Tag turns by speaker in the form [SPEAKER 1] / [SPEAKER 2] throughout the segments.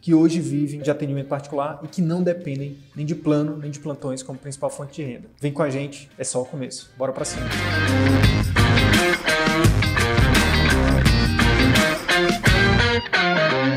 [SPEAKER 1] que hoje vivem de atendimento particular e que não dependem nem de plano nem de plantões como principal fonte de renda. Vem com a gente, é só o começo. Bora para cima.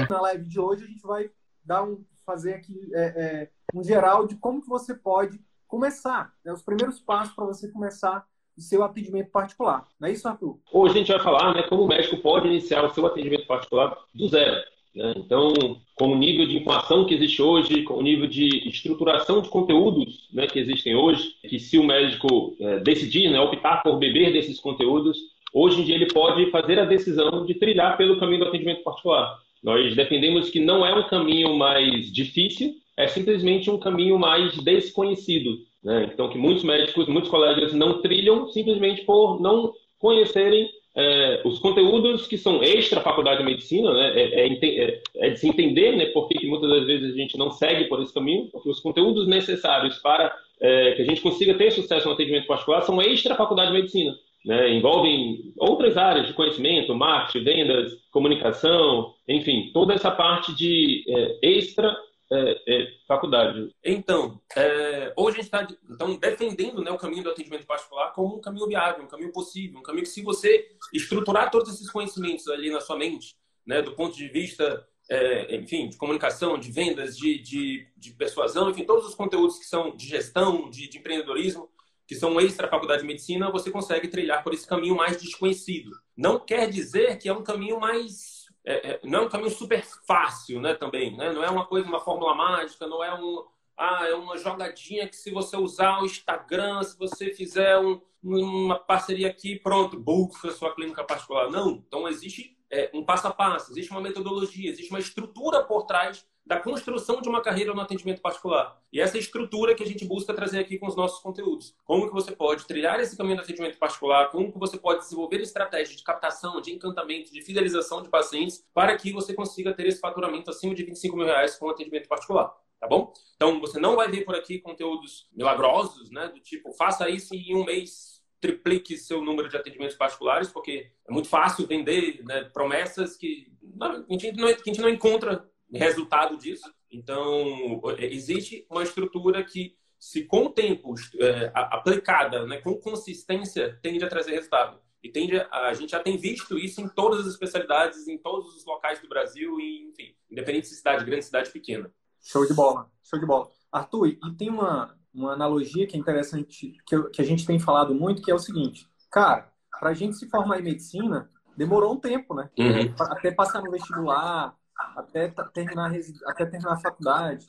[SPEAKER 1] Na live de hoje a gente vai dar um, fazer aqui é, é, um geral de como que você pode começar, né, os primeiros passos para você começar o seu atendimento particular. Não é isso, Arthur?
[SPEAKER 2] Hoje a gente vai falar né, como o médico pode iniciar o seu atendimento particular do zero. Né? Então, com o nível de informação que existe hoje, com o nível de estruturação de conteúdos né, que existem hoje, que se o médico é, decidir, né, optar por beber desses conteúdos, hoje em dia ele pode fazer a decisão de trilhar pelo caminho do atendimento particular. Nós defendemos que não é um caminho mais difícil, é simplesmente um caminho mais desconhecido. Né? Então, que muitos médicos, muitos colegas não trilham simplesmente por não conhecerem é, os conteúdos que são extra faculdade de medicina, né, é, é, é, é, de se entender né, por que muitas das vezes a gente não segue por esse caminho, porque os conteúdos necessários para é, que a gente consiga ter sucesso no atendimento particular são extra faculdade de medicina. Né, envolvem outras áreas de conhecimento, marketing, vendas, comunicação, enfim, toda essa parte de é, extra é, é, faculdade.
[SPEAKER 3] Então, é, hoje a gente está então, defendendo né, o caminho do atendimento particular como um caminho viável, um caminho possível, um caminho que, se você estruturar todos esses conhecimentos ali na sua mente, né, do ponto de vista, é, enfim, de comunicação, de vendas, de, de, de, persuasão, enfim, todos os conteúdos que são de gestão, de, de empreendedorismo, que são extra faculdade de medicina, você consegue trilhar por esse caminho mais desconhecido. Não quer dizer que é um caminho mais é, é, não é um caminho super fácil, né? Também, né? Não é uma coisa, uma fórmula mágica, não é um, ah, é uma jogadinha que se você usar o Instagram, se você fizer um, uma parceria aqui, pronto, bufa a sua clínica particular. Não. Então existe é, um passo a passo, existe uma metodologia, existe uma estrutura por trás da construção de uma carreira no atendimento particular. E essa estrutura que a gente busca trazer aqui com os nossos conteúdos. Como que você pode trilhar esse caminho do atendimento particular, como que você pode desenvolver estratégias de captação, de encantamento, de fidelização de pacientes, para que você consiga ter esse faturamento acima de 25 mil reais com atendimento particular. Tá bom? Então, você não vai ver por aqui conteúdos milagrosos, né? Do tipo, faça isso em um mês triplique seu número de atendimentos particulares, porque é muito fácil vender né, promessas que a, gente não, que a gente não encontra resultado disso. Então, existe uma estrutura que, se com o tempo é, aplicada, né, com consistência, tende a trazer resultado. E tende a, a gente já tem visto isso em todas as especialidades, em todos os locais do Brasil, e, enfim, independente de cidade grande, cidade pequena.
[SPEAKER 1] Show de bola, show de bola. Arthur, e tem uma, uma analogia que é interessante, que, que a gente tem falado muito, que é o seguinte, cara, para a gente se formar em medicina, demorou um tempo, né? Uhum. Até passar no vestibular, até terminar, até terminar a faculdade,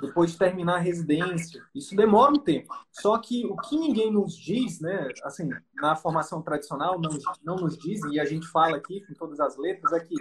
[SPEAKER 1] depois de terminar a residência. Isso demora um tempo. Só que o que ninguém nos diz, né, assim, na formação tradicional, não, não nos dizem, e a gente fala aqui com todas as letras, é que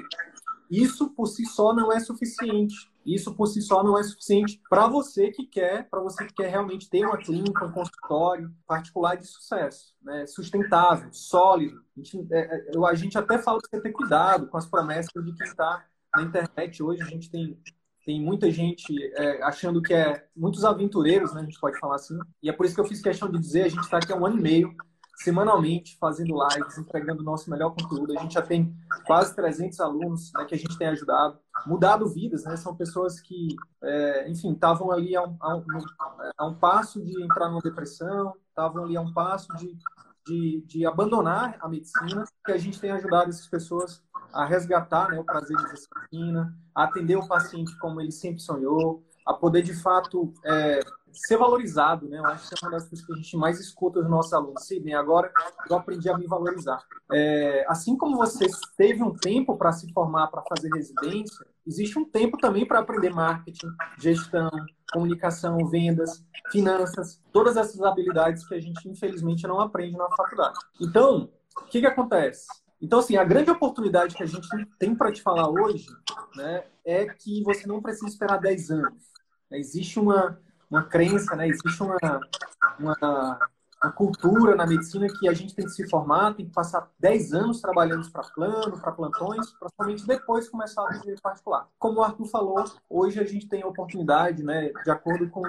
[SPEAKER 1] isso por si só não é suficiente. Isso por si só não é suficiente para você que quer, para você que quer realmente ter uma clínica, um consultório particular de sucesso, né? sustentável, sólido. A gente, é, é a gente até fala que você ter cuidado com as promessas de quem está na internet hoje a gente tem tem muita gente é, achando que é muitos aventureiros, né? A gente pode falar assim. E é por isso que eu fiz questão de dizer, a gente está aqui há um ano e meio, semanalmente, fazendo lives, entregando o nosso melhor conteúdo. A gente já tem quase 300 alunos né, que a gente tem ajudado, mudado vidas, né? São pessoas que, é, enfim, estavam ali a um, a, um, a um passo de entrar numa depressão, estavam ali a um passo de, de, de abandonar a medicina, que a gente tem ajudado essas pessoas a resgatar né, o prazer de medicina, a atender o paciente como ele sempre sonhou, a poder, de fato, é, ser valorizado, né? Eu acho que é uma das coisas que a gente mais escuta dos nossos alunos. Sidney, agora eu aprendi a me valorizar. É, assim como você teve um tempo para se formar, para fazer residência, existe um tempo também para aprender marketing, gestão, comunicação, vendas, finanças, todas essas habilidades que a gente, infelizmente, não aprende na faculdade. Então, o que, que acontece? Então, assim, a grande oportunidade que a gente tem para te falar hoje né, é que você não precisa esperar 10 anos. Existe uma, uma crença, né? existe uma, uma, uma, cultura na medicina que a gente tem que se formar, tem que passar 10 anos trabalhando para plano, para plantões, para somente depois começar a viver particular. Como o Arthur falou, hoje a gente tem a oportunidade, né, de acordo com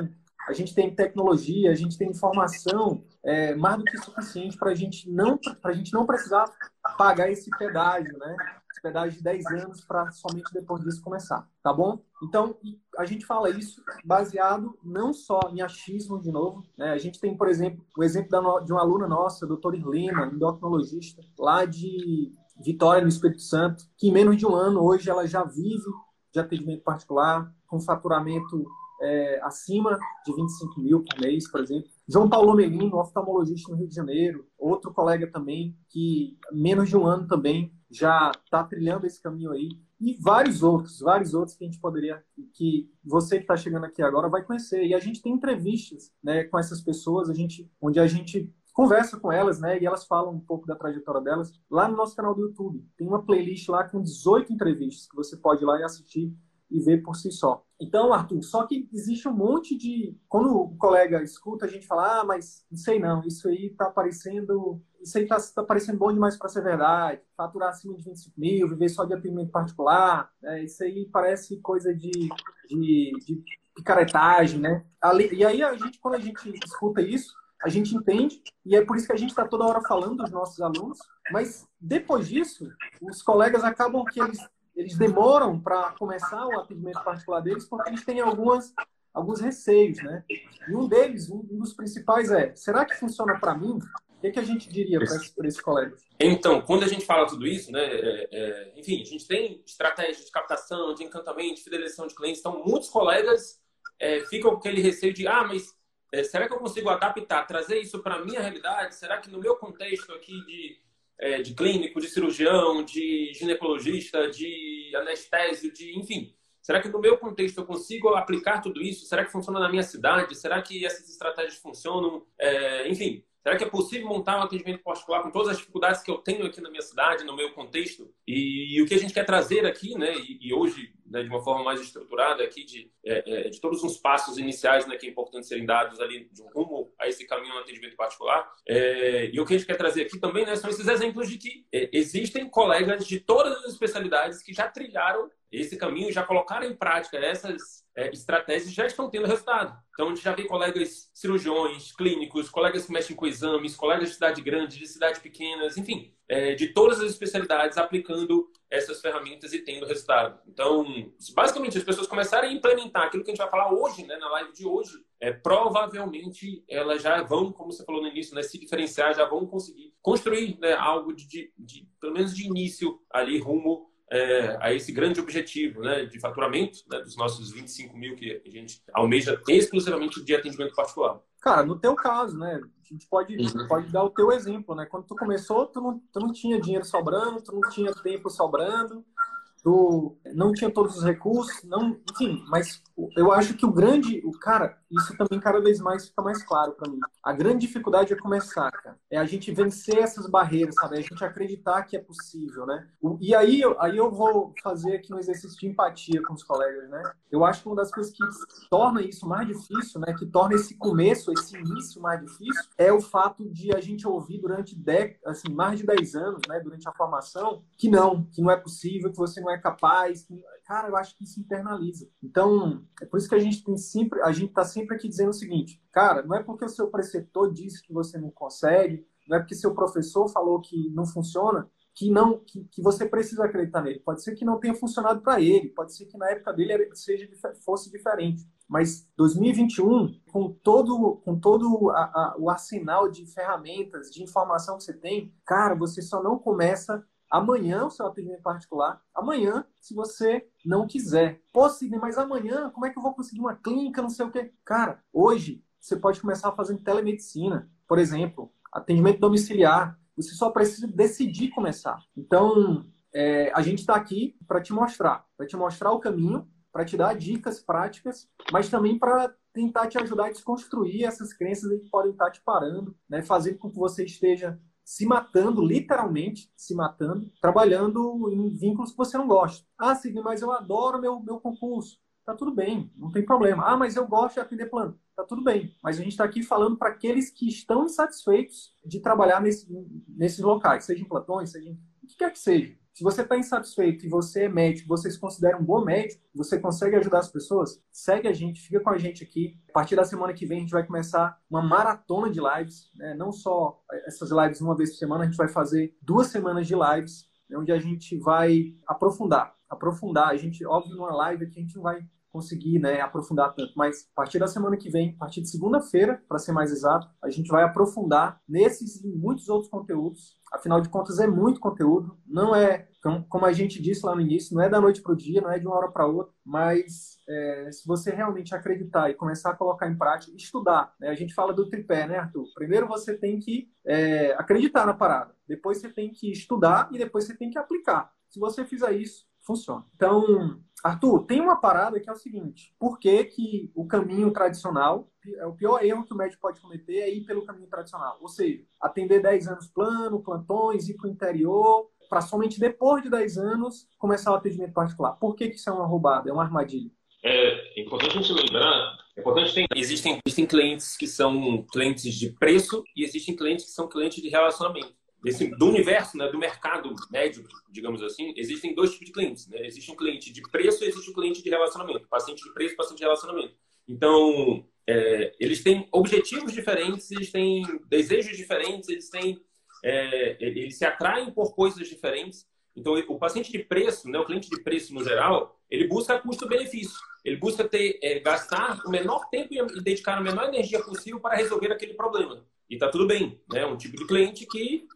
[SPEAKER 1] a gente tem tecnologia, a gente tem informação é, mais do que suficiente para a gente não para a gente não precisar pagar esse pedágio, né? Pedágio de 10 anos para somente depois disso começar, tá bom? Então a gente fala isso baseado não só em achismo de novo, né? A gente tem, por exemplo, o exemplo de uma aluna nossa, doutora Irlena, endocrinologista, lá de Vitória, no Espírito Santo, que em menos de um ano hoje ela já vive de atendimento particular, com faturamento é, acima de 25 mil por mês, por exemplo. João Paulo Melino, oftalmologista no Rio de Janeiro, outro colega também, que menos de um ano também já está trilhando esse caminho aí. E vários outros, vários outros que a gente poderia, que você que está chegando aqui agora vai conhecer. E a gente tem entrevistas né, com essas pessoas, a gente, onde a gente conversa com elas, né? E elas falam um pouco da trajetória delas lá no nosso canal do YouTube. Tem uma playlist lá com 18 entrevistas que você pode ir lá e assistir e ver por si só. Então, Arthur, só que existe um monte de. Quando o colega escuta, a gente fala, ah, mas não sei não, isso aí tá parecendo. Isso aí tá, tá parecendo bom demais para ser verdade. Faturar acima de 25 mil, viver só de atendimento particular. Né? Isso aí parece coisa de, de, de picaretagem, né? E aí, a gente, quando a gente escuta isso, a gente entende, e é por isso que a gente está toda hora falando dos nossos alunos, mas depois disso, os colegas acabam que eles eles demoram para começar o atendimento particular deles porque eles têm algumas, alguns receios, né? E um deles, um, dos principais é, será que funciona para mim? O que, a gente diria para esse, esse colega?
[SPEAKER 3] Então, quando a gente fala tudo isso, né, é, é, enfim, a gente tem estratégias de captação, de encantamento, de fidelização de clientes, então muitos colegas é, ficam com aquele receio de, ah, mas é, será que eu consigo adaptar, trazer isso para a minha realidade? Será que no meu contexto aqui de é, de clínico, de cirurgião, de ginecologista, de anestésio, de enfim. Será que no meu contexto eu consigo aplicar tudo isso? Será que funciona na minha cidade? Será que essas estratégias funcionam? É, enfim, Será que é possível montar um atendimento particular com todas as dificuldades que eu tenho aqui na minha cidade, no meu contexto? E, e o que a gente quer trazer aqui, né, e, e hoje, né, de uma forma mais estruturada aqui, de, é, é, de todos os passos iniciais né, que é importante serem dados ali de um rumo a esse caminho no atendimento particular. É, e o que a gente quer trazer aqui também né, são esses exemplos de que é, existem colegas de todas as especialidades que já trilharam esse caminho, já colocaram em prática essas é, estratégias já estão tendo resultado. Então, a gente já vê colegas cirurgiões, clínicos, colegas que mexem com exames, colegas de cidade grande, de cidade pequenas, enfim, é, de todas as especialidades aplicando essas ferramentas e tendo resultado. Então, basicamente, as pessoas começarem a implementar aquilo que a gente vai falar hoje, né, na live de hoje, é, provavelmente elas já vão, como você falou no início, né, se diferenciar, já vão conseguir construir né, algo de, de, de, pelo menos de início ali, rumo é, a esse grande objetivo né, de faturamento né, dos nossos 25 mil que a gente almeja exclusivamente de atendimento particular.
[SPEAKER 1] Cara, no teu caso, né? A gente pode, uhum. pode dar o teu exemplo, né? Quando tu começou, tu não, tu não tinha dinheiro sobrando, tu não tinha tempo sobrando, tu não tinha todos os recursos, não, enfim, mas eu acho que o grande, o cara, isso também cada vez mais fica mais claro para mim. A grande dificuldade é começar, cara. É a gente vencer essas barreiras, sabe? É a gente acreditar que é possível, né? E aí, aí eu vou fazer aqui um exercício de empatia com os colegas, né? Eu acho que uma das coisas que torna isso mais difícil, né? Que torna esse começo, esse início mais difícil, é o fato de a gente ouvir durante dec... assim, mais de 10 anos, né? Durante a formação, que não, que não é possível, que você não é capaz. Que... Cara, eu acho que isso internaliza. Então, é por isso que a gente tem sempre, a gente está sempre aqui dizendo o seguinte, cara, não é porque o seu preceptor disse que você não consegue, não é porque seu professor falou que não funciona, que não que, que você precisa acreditar nele. Pode ser que não tenha funcionado para ele, pode ser que na época dele seja fosse diferente. Mas 2021, com todo com todo a, a, o arsenal de ferramentas, de informação que você tem, cara, você só não começa amanhã o seu atendimento particular, amanhã, se você não quiser. Pô, Sidney, mas amanhã, como é que eu vou conseguir uma clínica, não sei o quê? Cara, hoje você pode começar fazendo telemedicina, por exemplo, atendimento domiciliar. Você só precisa decidir começar. Então, é, a gente está aqui para te mostrar, para te mostrar o caminho, para te dar dicas práticas, mas também para tentar te ajudar a desconstruir essas crenças que podem estar te parando, né? fazendo com que você esteja se matando, literalmente se matando, trabalhando em vínculos que você não gosta. Ah, Sidney, mas eu adoro meu, meu concurso. Tá tudo bem, não tem problema. Ah, mas eu gosto de atender plano. Tá tudo bem. Mas a gente está aqui falando para aqueles que estão insatisfeitos de trabalhar nesse, nesses locais, seja em plantões, seja em o que quer que seja. Se você está insatisfeito e você é médico, você se considera um bom médico, você consegue ajudar as pessoas, segue a gente, fica com a gente aqui. A partir da semana que vem a gente vai começar uma maratona de lives, né? não só essas lives uma vez por semana, a gente vai fazer duas semanas de lives, né? onde a gente vai aprofundar, aprofundar. A gente, óbvio, numa live aqui a gente não vai conseguir né, aprofundar tanto. Mas a partir da semana que vem, a partir de segunda-feira, para ser mais exato, a gente vai aprofundar nesses e muitos outros conteúdos. Afinal de contas, é muito conteúdo. Não é, como a gente disse lá no início, não é da noite para o dia, não é de uma hora para outra, mas é, se você realmente acreditar e começar a colocar em prática, estudar. Né? A gente fala do tripé, né, Arthur? Primeiro você tem que é, acreditar na parada, depois você tem que estudar e depois você tem que aplicar. Se você fizer isso, funciona. Então, Arthur, tem uma parada que é o seguinte: por que, que o caminho tradicional, é o pior erro que o médico pode cometer é ir pelo caminho tradicional? Ou seja, atender 10 anos plano, plantões, ir para o interior, para somente depois de 10 anos começar o atendimento particular. Por que, que isso é uma roubada, é uma armadilha?
[SPEAKER 3] É importante a gente lembrar, é ter, existem, existem clientes que são clientes de preço e existem clientes que são clientes de relacionamento desse, do universo, né, do mercado médio, digamos assim, existem dois tipos de clientes. Né? Existe um cliente de preço e existe um cliente de relacionamento. Paciente de preço paciente de relacionamento. Então, é, eles têm objetivos diferentes, eles têm desejos diferentes, eles têm é, eles se atraem por coisas diferentes. Então, o paciente de preço, né, o cliente de preço no geral, ele busca custo-benefício. Ele busca ter, é, gastar o menor tempo e dedicar a menor energia possível para resolver aquele problema. E tá tudo bem, né? Um tipo de cliente que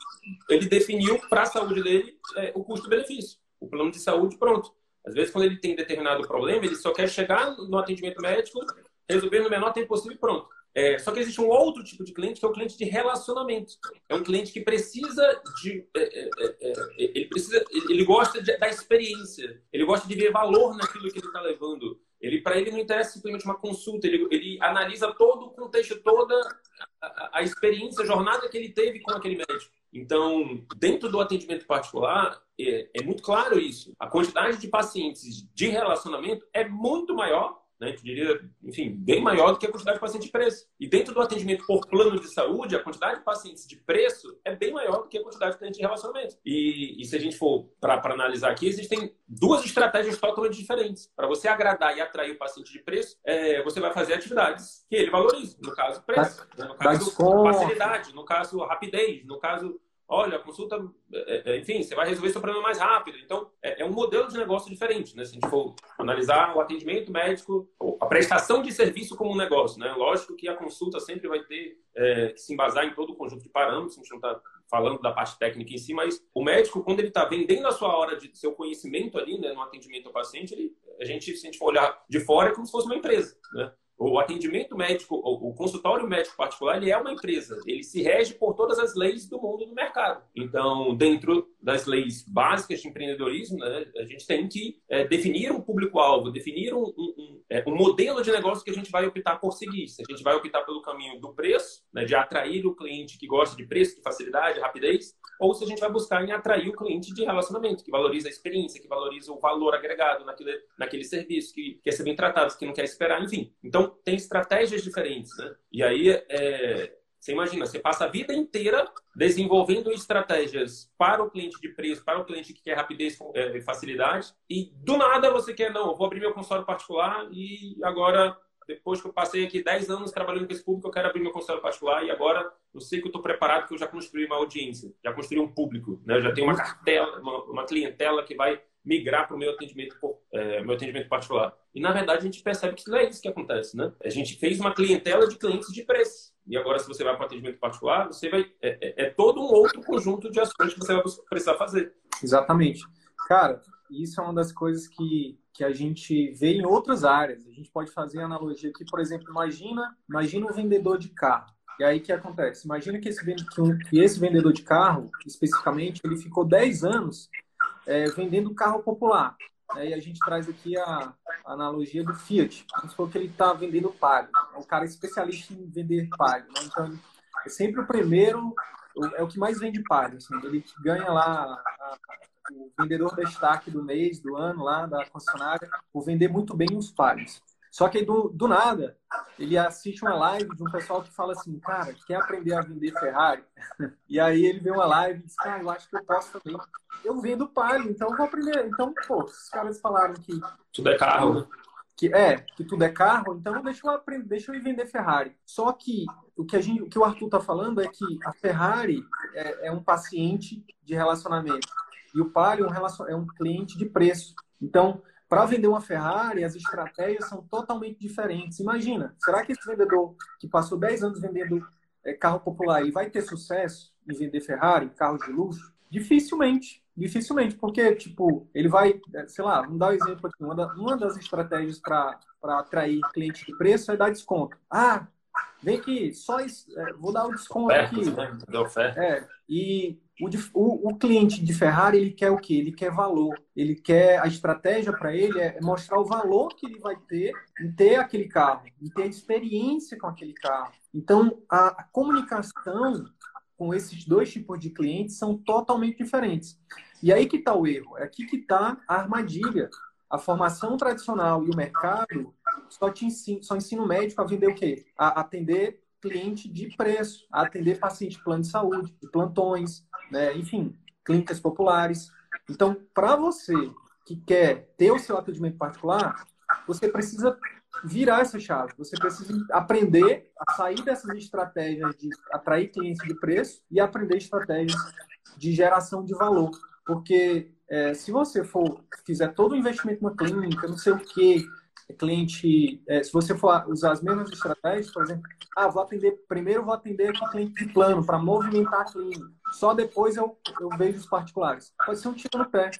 [SPEAKER 3] ele definiu para a saúde dele é, o custo-benefício, o plano de saúde pronto. Às vezes, quando ele tem determinado problema, ele só quer chegar no atendimento médico, resolver no menor tempo possível e pronto. É, só que existe um outro tipo de cliente que é o cliente de relacionamento. É um cliente que precisa de, é, é, é, é ele precisa, ele gosta de, da experiência. Ele gosta de ver valor naquilo que ele está levando. Ele para ele não interessa simplesmente uma consulta. Ele, ele analisa todo o contexto, toda a, a experiência, a jornada que ele teve com aquele médico. Então, dentro do atendimento particular, é, é muito claro isso. A quantidade de pacientes de relacionamento é muito maior né? Eu diria, enfim, bem maior do que a quantidade de pacientes de preço. E dentro do atendimento por plano de saúde, a quantidade de pacientes de preço é bem maior do que a quantidade de clientes de relacionamento. E, e se a gente for para analisar aqui, existem duas estratégias totalmente diferentes. Para você agradar e atrair o paciente de preço, é, você vai fazer atividades que ele valoriza. No caso, preço. Né? No caso, facilidade. No caso, rapidez. No caso, olha, a consulta, é, é, enfim, você vai resolver seu problema mais rápido. Então, é, é, um modelo de negócio diferente, né? Se a gente for analisar o atendimento médico, a prestação de serviço como um negócio, né? Lógico que a consulta sempre vai ter é, que se embasar em todo o conjunto de parâmetros, a gente não está falando da parte técnica em si, mas o médico, quando ele está vendendo a sua hora de seu conhecimento ali, né, no atendimento ao paciente, ele, a gente, se a gente for olhar de fora, é como se fosse uma empresa, né? O atendimento médico, o consultório médico particular, ele é uma empresa. Ele se rege por todas as leis do mundo do mercado. Então, dentro das leis básicas de empreendedorismo, né, a gente tem que é, definir um público-alvo, definir um, um, é, um, modelo de negócio que a gente vai optar por seguir. Se a gente vai optar pelo caminho do preço, né, de atrair o cliente que gosta de preço, de facilidade, rapidez, ou se a gente vai buscar em atrair o cliente de relacionamento, que valoriza a experiência, que valoriza o valor agregado naquele, naquele serviço, que quer ser bem tratado, que não quer esperar, enfim. Então, então, tem estratégias diferentes, né? E aí, é, você imagina, você passa a vida inteira desenvolvendo estratégias para o cliente de preço, para o cliente que quer rapidez é, e facilidade, e do nada você quer, não, eu vou abrir meu consultório particular e agora, depois que eu passei aqui 10 anos trabalhando com esse público, eu quero abrir meu consultório particular e agora eu sei que eu estou preparado que eu já construí uma audiência, já construí um público, né? Eu já tenho uma cartela, uma, uma clientela que vai migrar para o meu atendimento, é, meu atendimento particular. E, na verdade, a gente percebe que não é isso que acontece, né? A gente fez uma clientela de clientes de preço. E agora, se você vai para o atendimento particular, você vai... É, é, é, todo um outro conjunto de ações que você vai precisar fazer.
[SPEAKER 1] Exatamente. Cara, isso é uma das coisas que, que a gente vê em outras áreas. A gente pode fazer analogia aqui, por exemplo, imagina, imagina um vendedor de carro. E aí o que acontece? Imagina que esse, que esse vendedor de carro, especificamente, ele ficou 10 anos é, vendendo carro popular. Né? E a gente traz aqui a, a analogia do Fiat. Vamos supor que ele está vendendo Palio. É um cara especialista em vender Palio. Né? Então, é sempre o primeiro, é o que mais vende Palio. Assim, ele ganha lá a, o vendedor destaque do mês, do ano lá da concessionária, por vender muito bem os Palios. Só que do, do nada, ele assiste uma live de um pessoal que fala assim, cara, quer aprender a vender Ferrari? E aí ele vê uma live e diz, cara, eu acho que eu posso também. Eu vendo Palio, então eu vou aprender. Então, pô, os caras falaram que...
[SPEAKER 3] Tudo é carro,
[SPEAKER 1] que é que tudo é carro, então deixa eu aprender, deixa eu ir vender Ferrari. Só que o que a gente, o que o Arthur está falando é que a Ferrari é, é, um paciente de relacionamento e o Palio é um, é um cliente de preço. Então, para vender uma Ferrari, as estratégias são totalmente diferentes. Imagina, será que esse vendedor que passou 10 anos vendendo é, carro popular, ele vai ter sucesso em vender Ferrari, carros de luxo? Dificilmente. Dificilmente, porque, tipo, ele vai, é, sei lá, vamos dar um exemplo aqui. Uma, da, uma das estratégias para atrair cliente de preço é dar desconto. Ah, vem aqui, só isso, é, vou dar o desconto aqui. Né? É, e o, o, o, cliente de Ferrari, ele quer o quê? Ele quer valor. Ele quer, a estratégia para ele é mostrar o valor que ele vai ter em ter aquele carro, em ter experiência com aquele carro. Então, a, a comunicação com esses dois tipos de clientes são totalmente diferentes. E aí que está o erro, é aqui que está a armadilha. A formação tradicional e o mercado só te ensina, só ensina o médico a vender o quê? A atender cliente de preço, a atender paciente de plano de saúde, de plantões, né? enfim, clínicas populares. Então, para você que quer ter o seu atendimento particular, você precisa virar essa chave. Você precisa aprender a sair dessas estratégias de atrair clientes de preço e aprender estratégias de geração de valor. Porque é, se você for fizer todo o investimento na clínica, não sei o que, cliente, é, se você for usar as mesmas estratégias, por exemplo, ah, vou atender, primeiro vou atender aqui cliente de plano para movimentar a clínica. Só depois eu, eu vejo os particulares. Pode ser um tiro no pé.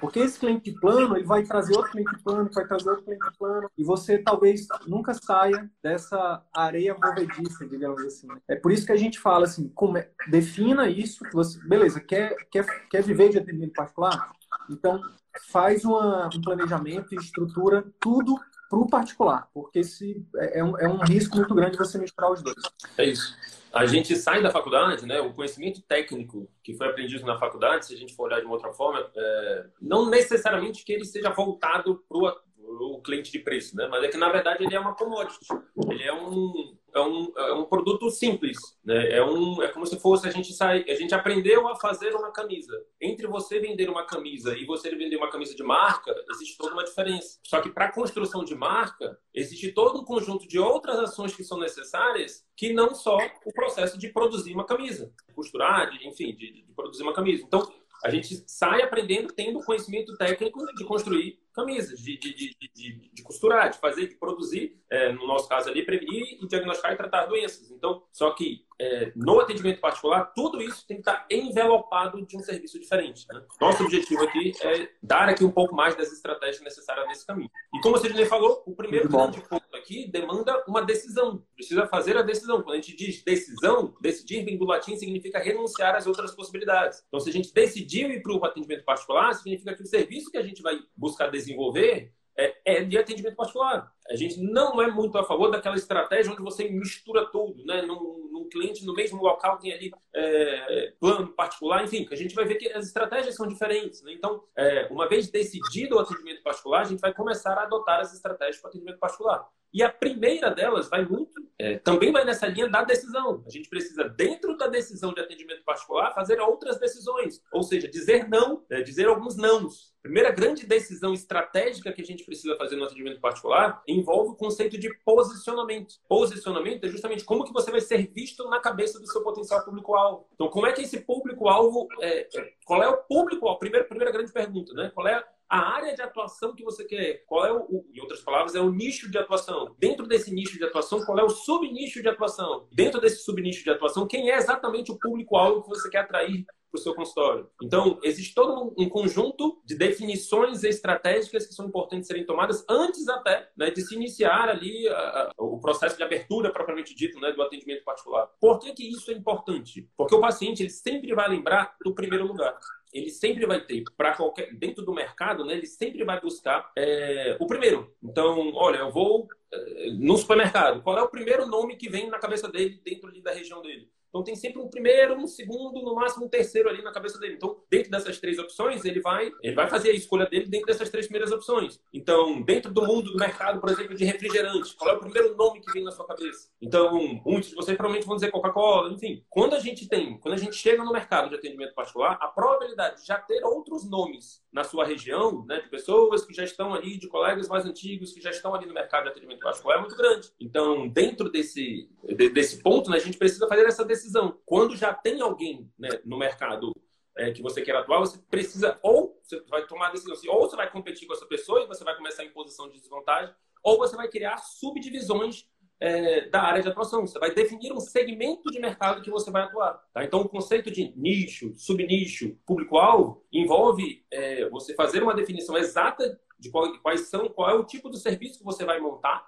[SPEAKER 1] Porque esse cliente de plano, ele vai trazer outro cliente de plano, vai trazer outro cliente de plano, e você talvez nunca saia dessa areia movediça, digamos assim. É por isso que a gente fala assim, como, defina isso, você, beleza, quer, quer, quer viver de atendimento particular? Então, faz uma, um planejamento e estrutura tudo para o particular, porque se, é, é, um, é um risco muito grande você misturar os dois.
[SPEAKER 3] É isso. A gente sai da faculdade, né? O conhecimento técnico que foi aprendido na faculdade, se a gente for olhar de uma outra forma, é, não necessariamente que ele seja voltado para o cliente de preço, né? Mas é que na verdade ele é uma commodity. Ele é um é um, é um produto simples, né? É, um, é como se fosse a gente sair, a gente aprendeu a fazer uma camisa. Entre você vender uma camisa e você vender uma camisa de marca, existe toda uma diferença. Só que para a construção de marca, existe todo um conjunto de outras ações que são necessárias, que não só o processo de produzir uma camisa, costurar, de, enfim, de, de produzir uma camisa. Então, a gente sai aprendendo, tendo conhecimento técnico de construir camisas, de, de, de, de, costurar, de fazer, de produzir, é, no nosso caso ali, prevenir e diagnosticar e tratar doenças. Então, só que é, no atendimento particular, tudo isso tem que estar envelopado de um serviço diferente. Né? Nosso objetivo aqui é dar aqui um pouco mais das estratégias necessárias nesse caminho. E como você já falou, o primeiro grande ponto aqui demanda uma decisão. Precisa fazer a decisão. Quando a gente diz decisão, decidir vem do latim significa renunciar às outras possibilidades. Então, se a gente decidiu ir para o atendimento particular, significa que o serviço que a gente vai buscar desenvolver é, é, de atendimento particular. A gente não é muito a favor daquela estratégia onde você mistura tudo, né? Num, num cliente no mesmo local tem ali é, plano particular, enfim, a gente vai ver que as estratégias são diferentes. Né? Então, é, uma vez decidido o atendimento particular, a gente vai começar a adotar as estratégias para atendimento particular. E a primeira delas vai muito, é, também vai nessa linha da decisão. A gente precisa, dentro da decisão de atendimento particular, fazer outras decisões. Ou seja, dizer não, é, dizer alguns nãos. Primeira grande decisão estratégica que a gente precisa fazer no atendimento particular envolve o conceito de posicionamento. Posicionamento é justamente como que você vai ser visto na cabeça do seu potencial público-alvo. Então, como é que esse público-alvo, é, é qual é o público-alvo? Primeira, primeira grande pergunta, né? Qual é a área de atuação que você quer, qual é o, em outras palavras, é o nicho de atuação. Dentro desse nicho de atuação, qual é o subnicho de atuação? Dentro desse subnicho de atuação, quem é exatamente o público-alvo que você quer atrair o seu consultório. Então, existe todo um, conjunto de definições estratégicas que são importantes serem tomadas antes até né, de se iniciar ali a, a, o processo de abertura propriamente dito né, do atendimento particular. Por que, que isso é importante? Porque o paciente ele sempre vai lembrar do primeiro lugar ele sempre vai ter para qualquer dentro do mercado, né? Ele sempre vai buscar é, o primeiro. Então, olha, eu vou é, no supermercado. Qual é o primeiro nome que vem na cabeça dele dentro da região dele? Então tem sempre um primeiro, um segundo, no máximo um terceiro ali na cabeça dele. Então, dentro dessas três opções, ele vai, ele vai fazer a escolha dele dentro dessas três primeiras opções. Então, dentro do mundo do mercado, por exemplo, de refrigerante, qual é o primeiro nome que vem na sua cabeça? Então, muitos de vocês provavelmente vão dizer Coca-Cola, enfim. Quando a gente tem, quando a gente chega no mercado de atendimento particular, a probabilidade de já ter outros nomes na sua região, né, de pessoas que já estão ali, de colegas mais antigos que já estão ali no mercado de atendimento particular é muito grande. Então, dentro desse desse ponto, né, a gente precisa fazer essa decisão. Quando já tem alguém né, no mercado é, que você quer atuar, você precisa, ou você vai tomar a decisão, assim, ou você vai competir com essa pessoa e você vai começar em posição de desvantagem, ou você vai criar subdivisões é, da área de atuação. Você vai definir um segmento de mercado que você vai atuar. Tá? Então, o conceito de nicho, subnicho, público-alvo envolve é, você fazer uma definição exata de qual, quais são, qual é o tipo de serviço que você vai montar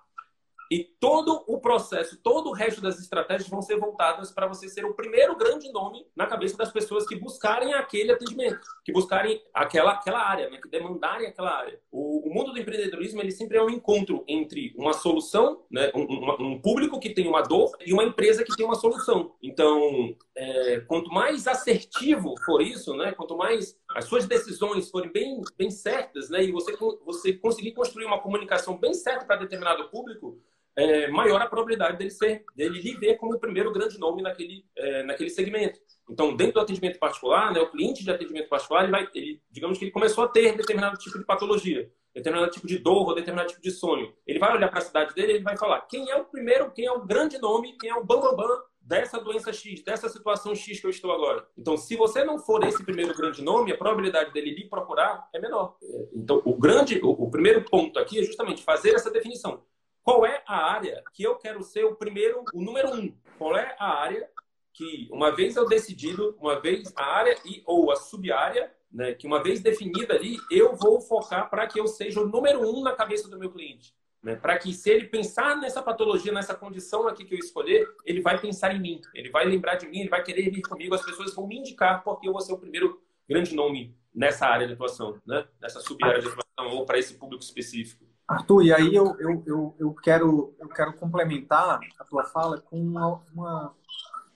[SPEAKER 3] e todo o processo, todo o resto das estratégias vão ser voltadas para você ser o primeiro grande nome na cabeça das pessoas que buscarem aquele atendimento, que buscarem aquela, aquela área, né? que demandarem aquela área. O, o, mundo do empreendedorismo ele sempre é um encontro entre uma solução, né? um, um, um público que tem uma dor e uma empresa que tem uma solução. Então, é, quanto mais assertivo for isso, né? quanto mais as suas decisões forem bem, bem certas né? e você, você conseguir construir uma comunicação bem certa para determinado público, é, maior a probabilidade dele ser, dele lhe como o primeiro grande nome naquele, é, naquele segmento. Então, dentro do atendimento particular, né, o cliente de atendimento particular, ele vai, ele, digamos que ele começou a ter determinado tipo de patologia, determinado tipo de dor ou determinado tipo de sonho. Ele vai olhar para a cidade dele e ele vai falar quem é o primeiro, quem é o grande nome, quem é o bambambam bam, bam dessa doença X, dessa situação X que eu estou agora. Então, se você não for esse primeiro grande nome, a probabilidade dele lhe procurar é menor. Então, o grande, o, o primeiro ponto aqui é justamente fazer essa definição. Qual é a área que eu quero ser o primeiro, o número um? Qual é a área que, uma vez eu decidido, uma vez a área e ou a sub-área, né, que uma vez definida ali, eu vou focar para que eu seja o número um na cabeça do meu cliente. Né, para que, se ele pensar nessa patologia, nessa condição aqui que eu escolher, ele vai pensar em mim, ele vai lembrar de mim, ele vai querer vir comigo, as pessoas vão me indicar porque eu vou ser o primeiro grande nome nessa área de atuação, né? nessa sub-área de atuação ou para esse público específico.
[SPEAKER 1] Arthur, e aí eu, eu, eu, eu, quero, eu quero complementar a tua fala com uma, uma,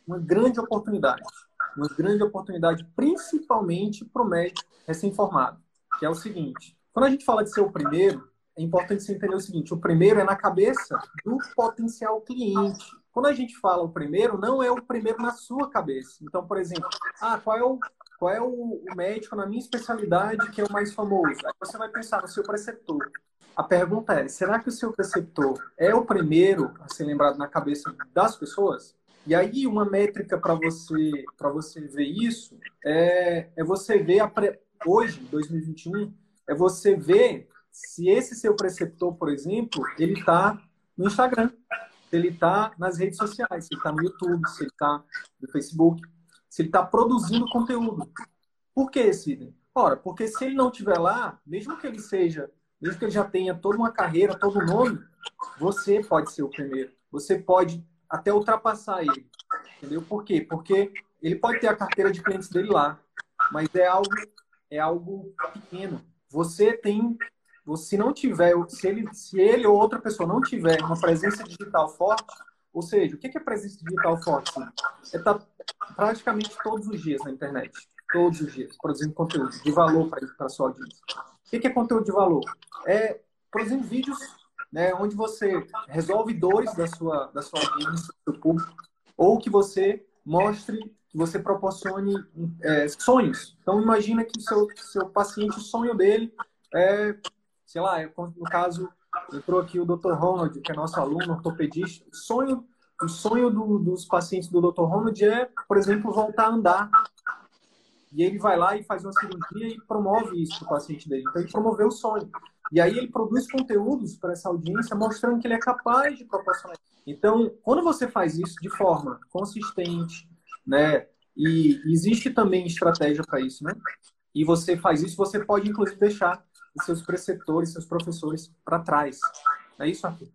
[SPEAKER 1] uma grande oportunidade. Uma grande oportunidade, principalmente para o médico recém-formado, que é o seguinte. Quando a gente fala de ser o primeiro, é importante você entender o seguinte: o primeiro é na cabeça do potencial cliente. Quando a gente fala o primeiro, não é o primeiro na sua cabeça. Então, por exemplo, ah, qual é o, qual é o médico na minha especialidade que é o mais famoso? Aí você vai pensar no seu preceptor. A pergunta é: será que o seu preceptor é o primeiro a ser lembrado na cabeça das pessoas? E aí uma métrica para você para você ver isso é, é você ver a pre... hoje, 2021, é você ver se esse seu preceptor, por exemplo, ele está no Instagram, se ele está nas redes sociais, se ele está no YouTube, se ele está no Facebook, se ele está produzindo conteúdo. Por que, Sidney? Ora, porque se ele não estiver lá, mesmo que ele seja mesmo que ele já tenha toda uma carreira, todo um nome, você pode ser o primeiro. Você pode até ultrapassar ele. Entendeu? Por quê? Porque ele pode ter a carteira de clientes dele lá, mas é algo é algo pequeno. Você tem, se não tiver, se ele, se ele ou outra pessoa não tiver uma presença digital forte, ou seja, o que é presença digital forte? É estar tá praticamente todos os dias na internet, todos os dias, produzindo conteúdo de valor para a sua audiência. O que é conteúdo de valor? É, exemplo, vídeos né, onde você resolve dores da sua, da sua audiência, do seu público, ou que você mostre, que você proporcione é, sonhos. Então, imagina que o seu, seu paciente, o sonho dele é, sei lá, é, no caso, entrou aqui o Dr. Ronald, que é nosso aluno ortopedista, o sonho, o sonho do, dos pacientes do Dr. Ronald é, por exemplo, voltar a andar, e ele vai lá e faz uma cirurgia e promove isso para o paciente dele. Então, ele promoveu o sonho. E aí ele produz conteúdos para essa audiência mostrando que ele é capaz de proporcionar. Então, quando você faz isso de forma consistente, né, E existe também estratégia para isso, né? E você faz isso, você pode inclusive deixar os seus preceptores, seus professores para trás. É isso, Arthur?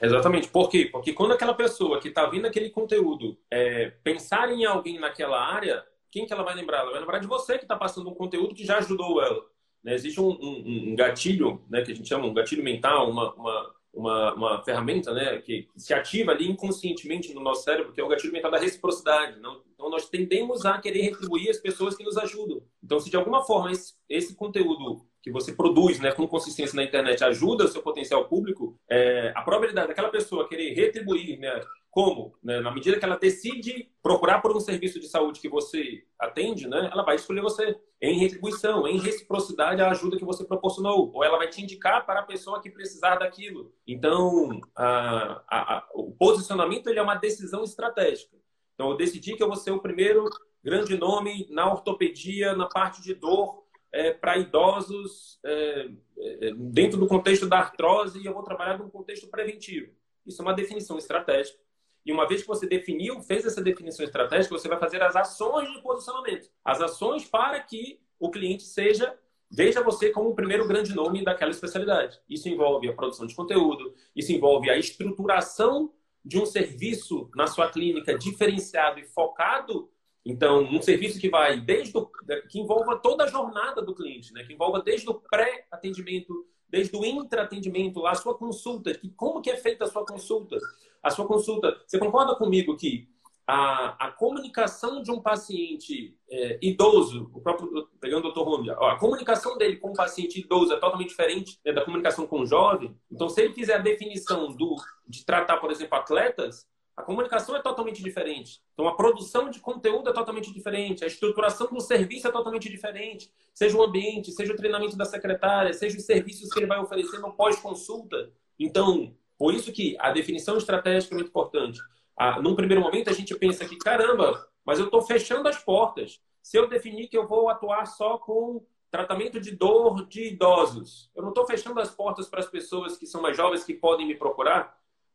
[SPEAKER 3] Exatamente. Por quê? Porque quando aquela pessoa que está vindo aquele conteúdo é, pensar em alguém naquela área, quem que ela vai lembrar? Ela vai lembrar de você que está passando um conteúdo que já ajudou ela. Né? Existe um, um, um, gatilho, né, que a gente chama um gatilho mental, uma, uma, uma, uma ferramenta né, que se ativa ali inconscientemente no nosso cérebro, que é o gatilho mental da reciprocidade. Não? Então, nós tendemos a querer retribuir as pessoas que nos ajudam. Então, se de alguma forma esse, esse conteúdo que você produz né, com consistência na internet ajuda o seu potencial público, é, a probabilidade daquela pessoa querer retribuir, né, como? Né, na medida que ela decide procurar por um serviço de saúde que você atende, né, ela vai escolher você em retribuição, em reciprocidade à ajuda que você proporcionou, ou ela vai te indicar para a pessoa que precisar daquilo. Então, a, a, a, o posicionamento ele é uma decisão estratégica. Então, eu decidi que eu vou ser o primeiro grande nome na ortopedia, na parte de dor, é, para idosos é, é, dentro do contexto da artrose e eu vou trabalhar num contexto preventivo. Isso é uma definição estratégica. E uma vez que você definiu, fez essa definição estratégica, você vai fazer as ações de posicionamento. As ações para que o cliente seja veja você como o primeiro grande nome daquela especialidade. Isso envolve a produção de conteúdo, isso envolve a estruturação de um serviço na sua clínica diferenciado e focado então, um serviço que vai desde o, que envolva toda a jornada do cliente, né? Que envolva desde o pré-atendimento, desde o intra-atendimento, a sua consulta, que como que é feita a sua consulta? A sua consulta, você concorda comigo que a, a comunicação de um paciente é, idoso, o próprio pegando o Dr. Romia, a comunicação dele com o paciente idoso é totalmente diferente né, da comunicação com o jovem. Então, se ele fizer a definição do de tratar, por exemplo, atletas, a comunicação é totalmente diferente. Então, a produção de conteúdo é totalmente diferente. A estruturação do serviço é totalmente diferente. Seja o ambiente, seja o treinamento da secretária, seja os serviços que ele vai oferecer no pós-consulta. Então, por isso que a definição estratégica é muito importante. Ah, num primeiro momento, a gente pensa que, caramba, mas eu estou fechando as portas. Se eu definir que eu vou atuar só com tratamento de dor de idosos, eu não estou fechando as portas para as pessoas que são mais jovens que podem me procurar.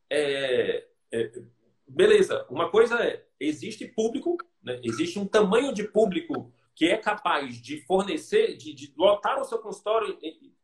[SPEAKER 3] É, é, beleza, uma coisa é, existe público, né? existe um tamanho de público que é capaz de fornecer, de, de lotar o seu consultório,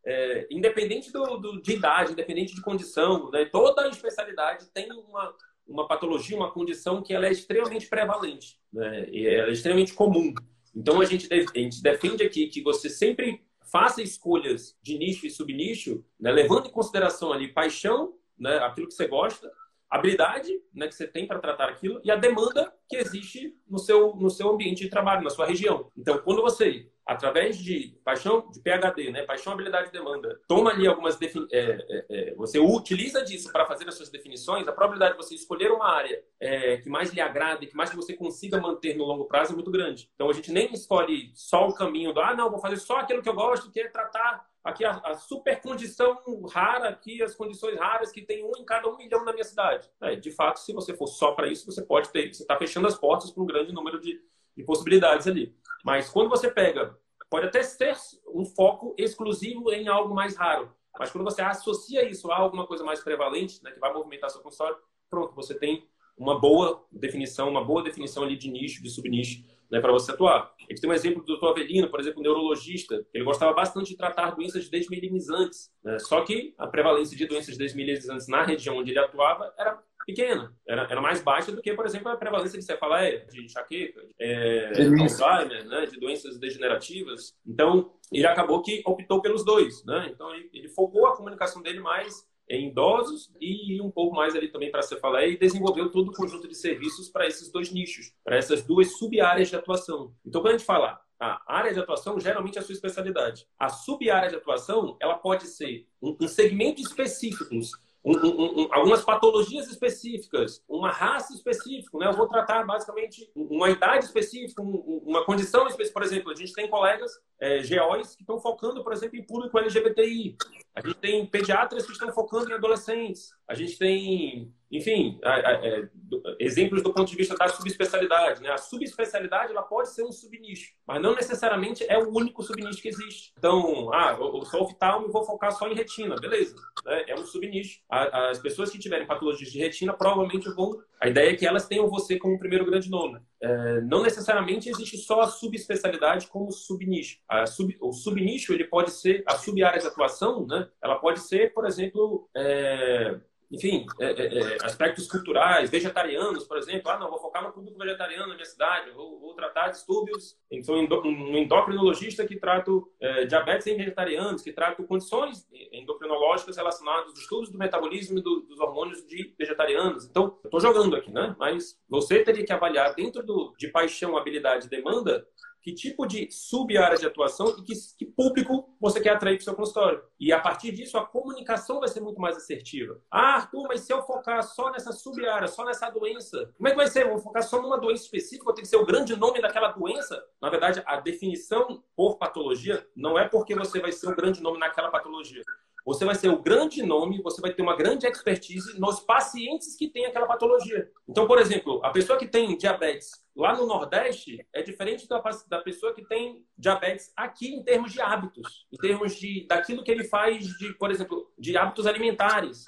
[SPEAKER 3] é, independente do, do, de idade, independente de condição, né? toda especialidade tem uma, uma patologia, uma condição que ela é extremamente prevalente, né? e ela é extremamente comum. Então a gente, a gente defende aqui que você sempre faça escolhas de nicho e subnicho, né? levando em consideração ali paixão, né? aquilo que você gosta, habilidade né, que você tem para tratar aquilo e a demanda que existe no seu, no seu ambiente de trabalho, na sua região. Então, quando você, através de paixão, de PHD, né, paixão, habilidade e demanda, toma ali algumas é, é, é, você utiliza disso para fazer as suas definições, a probabilidade de você escolher uma área é, que mais lhe agrada e que mais você consiga manter no longo prazo é muito grande. Então, a gente nem escolhe só o caminho do, ah, não, vou fazer só aquilo que eu gosto, que é tratar aqui a, a, super condição rara aqui, as condições raras que tem um em cada um milhão na minha cidade. É, de fato, se você for só para isso, você pode ter, você está fechando as portas para um grande número de, de possibilidades ali. Mas quando você pega, pode até ser um foco exclusivo em algo mais raro, mas quando você associa isso a alguma coisa mais prevalente, né, que vai movimentar seu consultório, pronto, você tem uma boa definição, uma boa definição ali de nicho, de subnicho né, para você atuar. A gente tem um exemplo do Dr. Avelino, por exemplo, um neurologista, ele gostava bastante de tratar doenças desmilinizantes, né? só que a prevalência de doenças desmilinizantes na região onde ele atuava era pequena, era, era mais baixa do que, por exemplo, a prevalência de cefaleia, de enxaqueca, de é, Alzheimer, né, de doenças degenerativas. Então, ele acabou que optou pelos dois, né? Então, ele, ele focou a comunicação dele mais em idosos e um pouco mais ali também para a cefaleia e desenvolveu todo o conjunto de serviços para esses dois nichos, para essas duas sub-áreas de atuação. Então, quando a gente fala a área de atuação, geralmente é a sua especialidade. A sub-área de atuação, ela pode ser um, um segmento específico, um, um, algumas patologias específicas, uma raça específica, né? Eu vou tratar basicamente uma idade específica, uma condição específica. Por exemplo, a gente tem colegas é, GOs que estão focando, por exemplo, em público LGBTI. A gente tem pediatras que estão focando em adolescentes. A gente tem, enfim, é, do, exemplos do ponto de vista da subespecialidade. Né? A subespecialidade ela pode ser um subnicho, mas não necessariamente é o único subnicho que existe. Então, ah, eu sou oftalmo e vou focar só em retina, beleza? Né? É um subnicho. As pessoas que tiverem patologias de retina provavelmente vão. A ideia é que elas tenham você como primeiro grande nome. É, não necessariamente existe só a subespecialidade como subnicho. Sub, o subnicho ele pode ser a sub-área de atuação, né? Ela pode ser, por exemplo, é, enfim, é, é, é, aspectos culturais, vegetarianos, por exemplo. Ah, não, vou focar no público vegetariano na minha cidade, vou, vou tratar distúrbios. Sou um endocrinologista que trato é, diabetes em vegetarianos, que trato condições endocrinológicas relacionadas aos estudos do metabolismo do, dos hormônios de vegetarianos. Então, eu estou jogando aqui, né? Mas você teria que avaliar dentro do, de paixão, habilidade e demanda que tipo de sub-área de atuação e que, que público você quer atrair para o seu consultório. E a partir disso, a comunicação vai ser muito mais assertiva. Ah, Arthur, mas se eu focar só nessa sub-área, só nessa doença, como é que vai ser? Eu vou focar só numa doença específica, tem que ser o grande nome daquela doença? Na verdade, a definição por patologia não é porque você vai ser o grande nome naquela patologia. Você vai ser o grande nome, você vai ter uma grande expertise nos pacientes que têm aquela patologia. Então, por exemplo, a pessoa que tem diabetes lá no Nordeste é diferente da, pessoa que tem diabetes aqui em termos de hábitos, em termos de daquilo que ele faz de, por exemplo, de hábitos alimentares.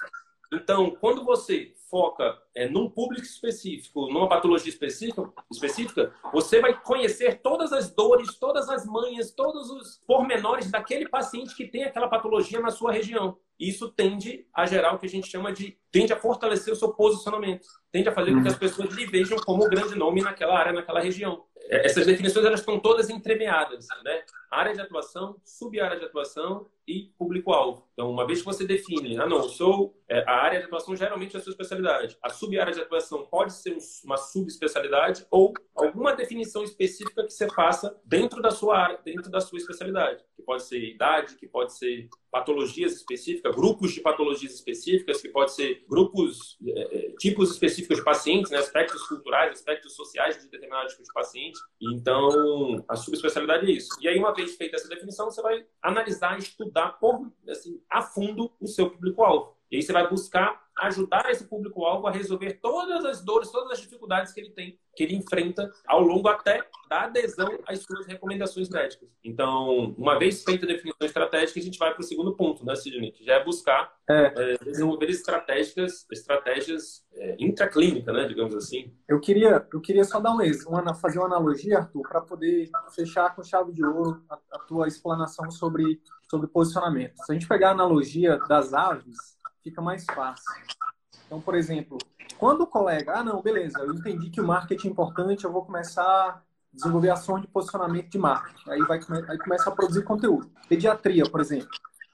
[SPEAKER 3] Então, quando você foca é, num público específico, numa patologia específica, específica, você vai conhecer todas as dores, todas as manhas, todos os pormenores daquele paciente que tem aquela patologia na sua região. Isso tende a gerar o que a gente chama de. tende a fortalecer o seu posicionamento, tende a fazer com que as pessoas lhe vejam como grande nome naquela área, naquela região. É, essas definições elas estão todas entremeadas, né? Área de atuação, sub-área de atuação e público-alvo. Então, uma vez que você define, ah, não, sou é, a área de atuação geralmente é a sua especialidade. A sub-área de atuação pode ser uma subespecialidade ou alguma definição específica que você faça dentro da sua área, dentro da sua especialidade. Que pode ser idade, que pode ser patologias específicas, grupos de patologias específicas, que pode ser grupos, é, é tipos específicos de pacientes, né, aspectos culturais, aspectos sociais de determinado tipo de paciente. Então, a subespecialidade é isso. E aí, uma vez feita essa definição, você vai analisar, estudar por, assim, a fundo o seu público-alvo. E aí você vai buscar ajudar esse público-alvo a resolver todas as dores, todas as dificuldades que ele tem, que ele enfrenta ao longo até da adesão às suas recomendações médicas. Então, uma vez feita a definição estratégica, a gente vai para o segundo ponto, né, Sidney? Que já é buscar é. É, desenvolver estratégias, estratégias é, intraclínicas, né, digamos assim.
[SPEAKER 1] Eu queria, eu queria só dar um exemplo, fazer uma analogia, Arthur, para poder fechar com chave de ouro a, a tua explanação sobre, sobre posicionamento. Se a gente pegar a analogia das aves, fica mais fácil. Então, por exemplo, quando o colega, ah, não, beleza, eu entendi que o marketing é importante, eu vou começar a desenvolver ações de posicionamento de marketing. Aí, vai, aí começa a produzir conteúdo. Pediatria, por exemplo.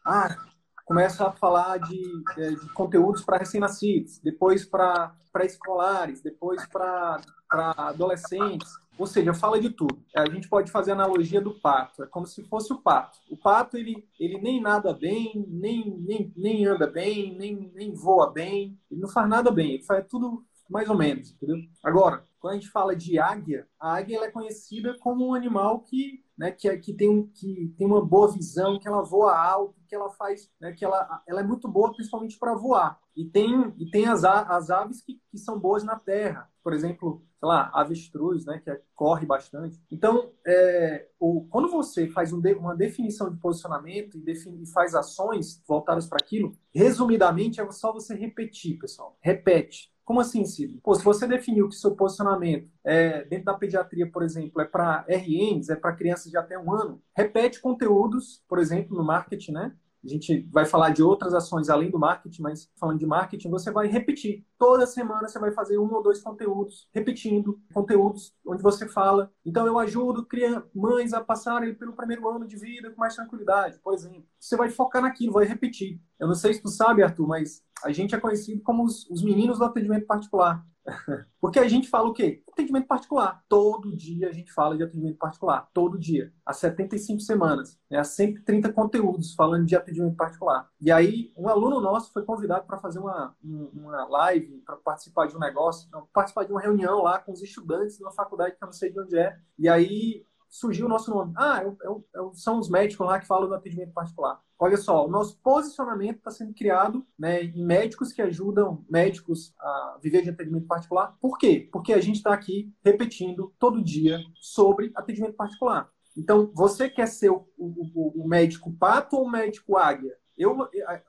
[SPEAKER 1] Ah, começa a falar de, de conteúdos para recém-nascidos, depois para pré-escolares, depois para adolescentes. Ou seja, fala de tudo. A gente pode fazer analogia do pato. É como se fosse o pato. O pato, ele, ele nem nada bem, nem, nem, nem anda bem, nem, nem voa bem. Ele não faz nada bem. Ele faz tudo mais ou menos, entendeu? Agora, quando a gente fala de águia, a águia ela é conhecida como um animal que, né, que, é, que, tem, um, que tem uma boa visão, que ela voa alto, que ela faz, né, que ela, ela é muito boa principalmente para voar. E tem, e tem as, as aves que, que são boas na terra. Por exemplo, sei lá, avestruz, né, que é, corre bastante. Então, é, o, quando você faz um de, uma definição de posicionamento e, e faz ações voltadas para aquilo, resumidamente é só você repetir, pessoal. Repete. Como assim, Cid? Pô, se você definiu que seu posicionamento é, dentro da pediatria, por exemplo, é para RNs, é para crianças de até um ano, repete conteúdos, por exemplo, no marketing, né? A gente vai falar de outras ações além do marketing, mas falando de marketing, você vai repetir. Toda semana você vai fazer um ou dois conteúdos, repetindo conteúdos onde você fala. Então, eu ajudo mães a passarem pelo primeiro ano de vida com mais tranquilidade, por exemplo. Você vai focar naquilo, vai repetir. Eu não sei se tu sabe, Arthur, mas a gente é conhecido como os, os meninos do atendimento particular. Porque a gente fala o quê? Atendimento particular. Todo dia a gente fala de atendimento particular. Todo dia. Há 75 semanas. Né? Há 130 conteúdos falando de atendimento particular. E aí, um aluno nosso foi convidado para fazer uma, uma live, para participar de um negócio, participar de uma reunião lá com os estudantes de uma faculdade que eu não sei de onde é. E aí, surgiu o nosso nome. Ah, é, é, é, são os médicos lá que falam do atendimento particular. Olha só, o nosso posicionamento está sendo criado né, em médicos que ajudam médicos a viver de atendimento particular. Por quê? Porque a gente está aqui repetindo todo dia sobre atendimento particular. Então, você quer ser o, o, o médico pato ou o médico águia? Eu,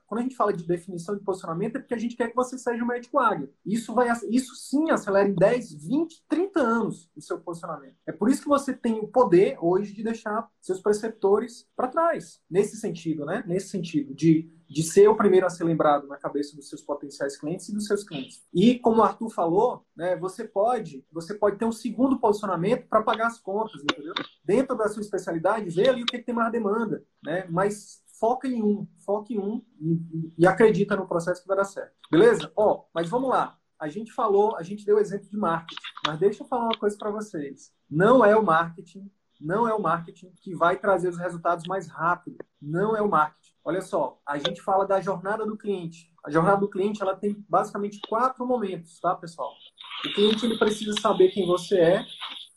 [SPEAKER 1] quando a gente fala de definição de posicionamento, é porque a gente quer que você seja um médico águia. Isso, vai, isso sim acelera em 10, 20, 30 anos o seu posicionamento. É por isso que você tem o poder hoje de deixar seus preceptores para trás. Nesse sentido, né? Nesse sentido, de, de ser o primeiro a ser lembrado na cabeça dos seus potenciais clientes e dos seus clientes. E como o Arthur falou, né, você pode, você pode ter um segundo posicionamento para pagar as contas, entendeu? Dentro da sua especialidade, vê ali o que, que tem mais demanda, né? Mas foca em um, foca em um e, e, acredita no processo que vai dar certo. Beleza? Ó, mas vamos lá. A gente falou, a gente deu exemplo de marketing, mas deixa eu falar uma coisa para vocês. Não é o marketing, não é o marketing que vai trazer os resultados mais rápido. Não é o marketing. Olha só, a gente fala da jornada do cliente. A jornada do cliente ela tem basicamente quatro momentos, tá, pessoal? O cliente ele precisa saber quem você é,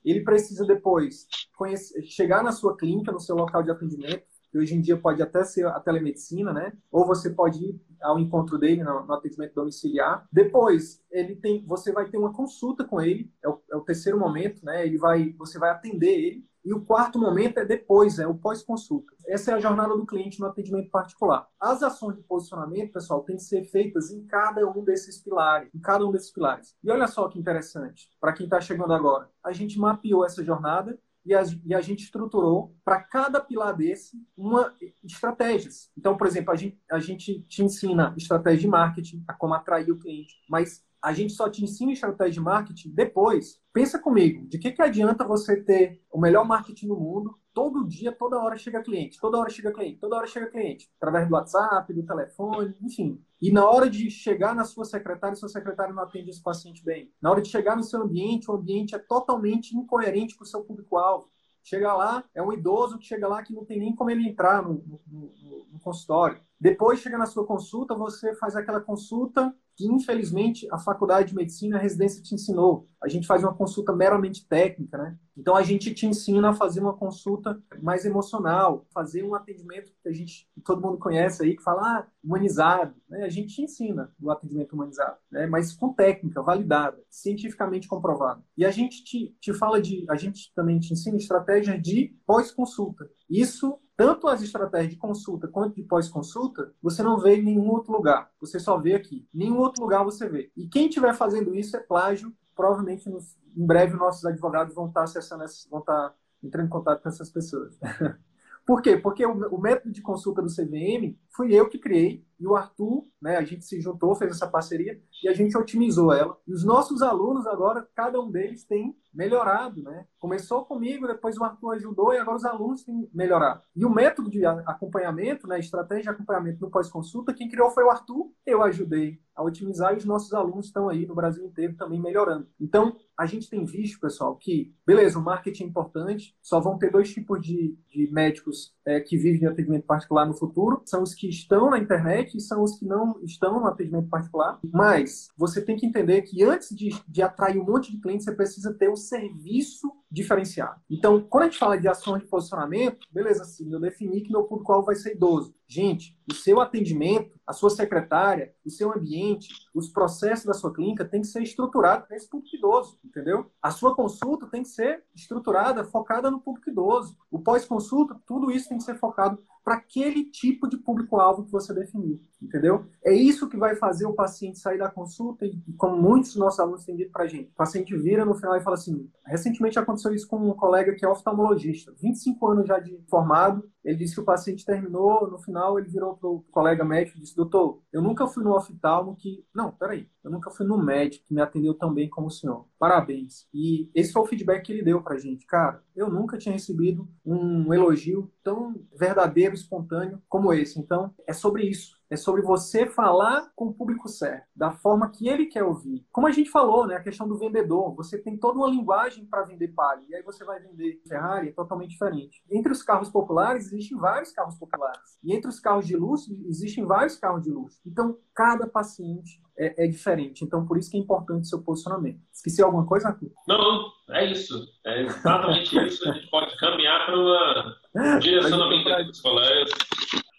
[SPEAKER 1] ele precisa depois conhecer, chegar na sua clínica, no seu local de atendimento, que hoje em dia pode até ser a telemedicina, né? Ou você pode ir ao encontro dele no, no atendimento domiciliar. Depois, ele tem, você vai ter uma consulta com ele, é o, é o terceiro momento, né? Ele vai, você vai atender ele. E o quarto momento é depois, é o pós-consulta. Essa é a jornada do cliente no atendimento particular. As ações de posicionamento, pessoal, têm que ser feitas em cada um desses pilares, em cada um desses pilares. E olha só que interessante, para quem está chegando agora, a gente mapeou essa jornada e a, e a gente estruturou para cada pilar desse uma estratégias. Então, por exemplo, a gente, a gente te ensina estratégia de marketing, a como atrair o cliente, mas a gente só te ensina estratégia de marketing depois. Pensa comigo, de que, que adianta você ter o melhor marketing do mundo, todo dia, toda hora chega cliente, toda hora chega cliente, toda hora chega cliente, através do WhatsApp, do telefone, enfim. E na hora de chegar na sua secretária, sua secretária não atende esse paciente bem. Na hora de chegar no seu ambiente, o ambiente é totalmente incoerente com o seu público-alvo. Chega lá, é um idoso que chega lá que não tem nem como ele entrar no, no, no, no consultório. Depois chega na sua consulta, você faz aquela consulta que infelizmente a faculdade de medicina, a residência te ensinou. A gente faz uma consulta meramente técnica, né? Então a gente te ensina a fazer uma consulta mais emocional, fazer um atendimento que a gente, que todo mundo conhece aí, que fala ah, humanizado, né? A gente te ensina o atendimento humanizado, né? Mas com técnica validada, cientificamente comprovada. E a gente te, te fala de, a gente também te ensina estratégias de pós-consulta. Isso tanto as estratégias de consulta quanto de pós-consulta, você não vê em nenhum outro lugar. Você só vê aqui. Nenhum outro lugar você vê. E quem estiver fazendo isso é plágio. Provavelmente, nos, em breve, nossos advogados vão estar acessando, essas, vão estar entrando em contato com essas pessoas. Por quê? Porque o, o, método de consulta do CVM fui eu que criei e o Arthur, né, a gente se juntou, fez essa parceria e a gente otimizou ela. E os nossos alunos agora, cada um deles tem melhorado, né? Começou comigo, depois o Arthur ajudou e agora os alunos têm melhorado. E o método de acompanhamento, né, estratégia de acompanhamento no pós-consulta, quem criou foi o Arthur, eu ajudei a otimizar e os nossos alunos estão aí no Brasil inteiro também melhorando. Então, a gente tem visto, pessoal, que, beleza, o marketing é importante, só vão ter dois tipos de, de médicos é, que vivem de atendimento particular no futuro, são os que estão na internet e são os que não estão no atendimento particular. Mas você tem que entender que antes de, de atrair um monte de clientes, você precisa ter um serviço diferenciado. Então, quando a gente fala de ações de posicionamento, beleza, sim, eu defini que meu público-alvo vai ser idoso. Gente, o seu atendimento, a sua secretária, o seu ambiente, os processos da sua clínica tem que ser estruturado para esse público idoso, entendeu? A sua consulta tem que ser estruturada, focada no público idoso. O pós-consulta, tudo isso tem que ser focado para aquele tipo de público-alvo que você definiu, entendeu? É isso que vai fazer o paciente sair da consulta e, como muitos dos nossos alunos têm dito para gente, o paciente vira no final e fala assim, recentemente aconteceu isso com um colega que é oftalmologista, 25 anos já de formado, ele disse que o paciente terminou, no final ele virou para o colega médico e disse, doutor, eu nunca fui no oftalmo que... Não, peraí, eu nunca fui no médico que me atendeu tão bem como o senhor. Parabéns. E esse foi o feedback que ele deu para a gente. Cara, eu nunca tinha recebido um elogio tão verdadeiro, espontâneo como esse. Então, é sobre isso. É sobre você falar com o público certo, da forma que ele quer ouvir. Como a gente falou, né, a questão do vendedor, você tem toda uma linguagem para vender Palio, e aí você vai vender Ferrari, é totalmente diferente. Entre os carros populares, existem vários carros populares. E entre os carros de luxo, existem vários carros de luxo. Então, cada paciente é, é, diferente. Então, por isso que é importante o seu posicionamento. Esqueci alguma coisa, Arthur?
[SPEAKER 2] Não, é isso. É exatamente isso. A gente pode caminhar para um direcionamento dos colegas.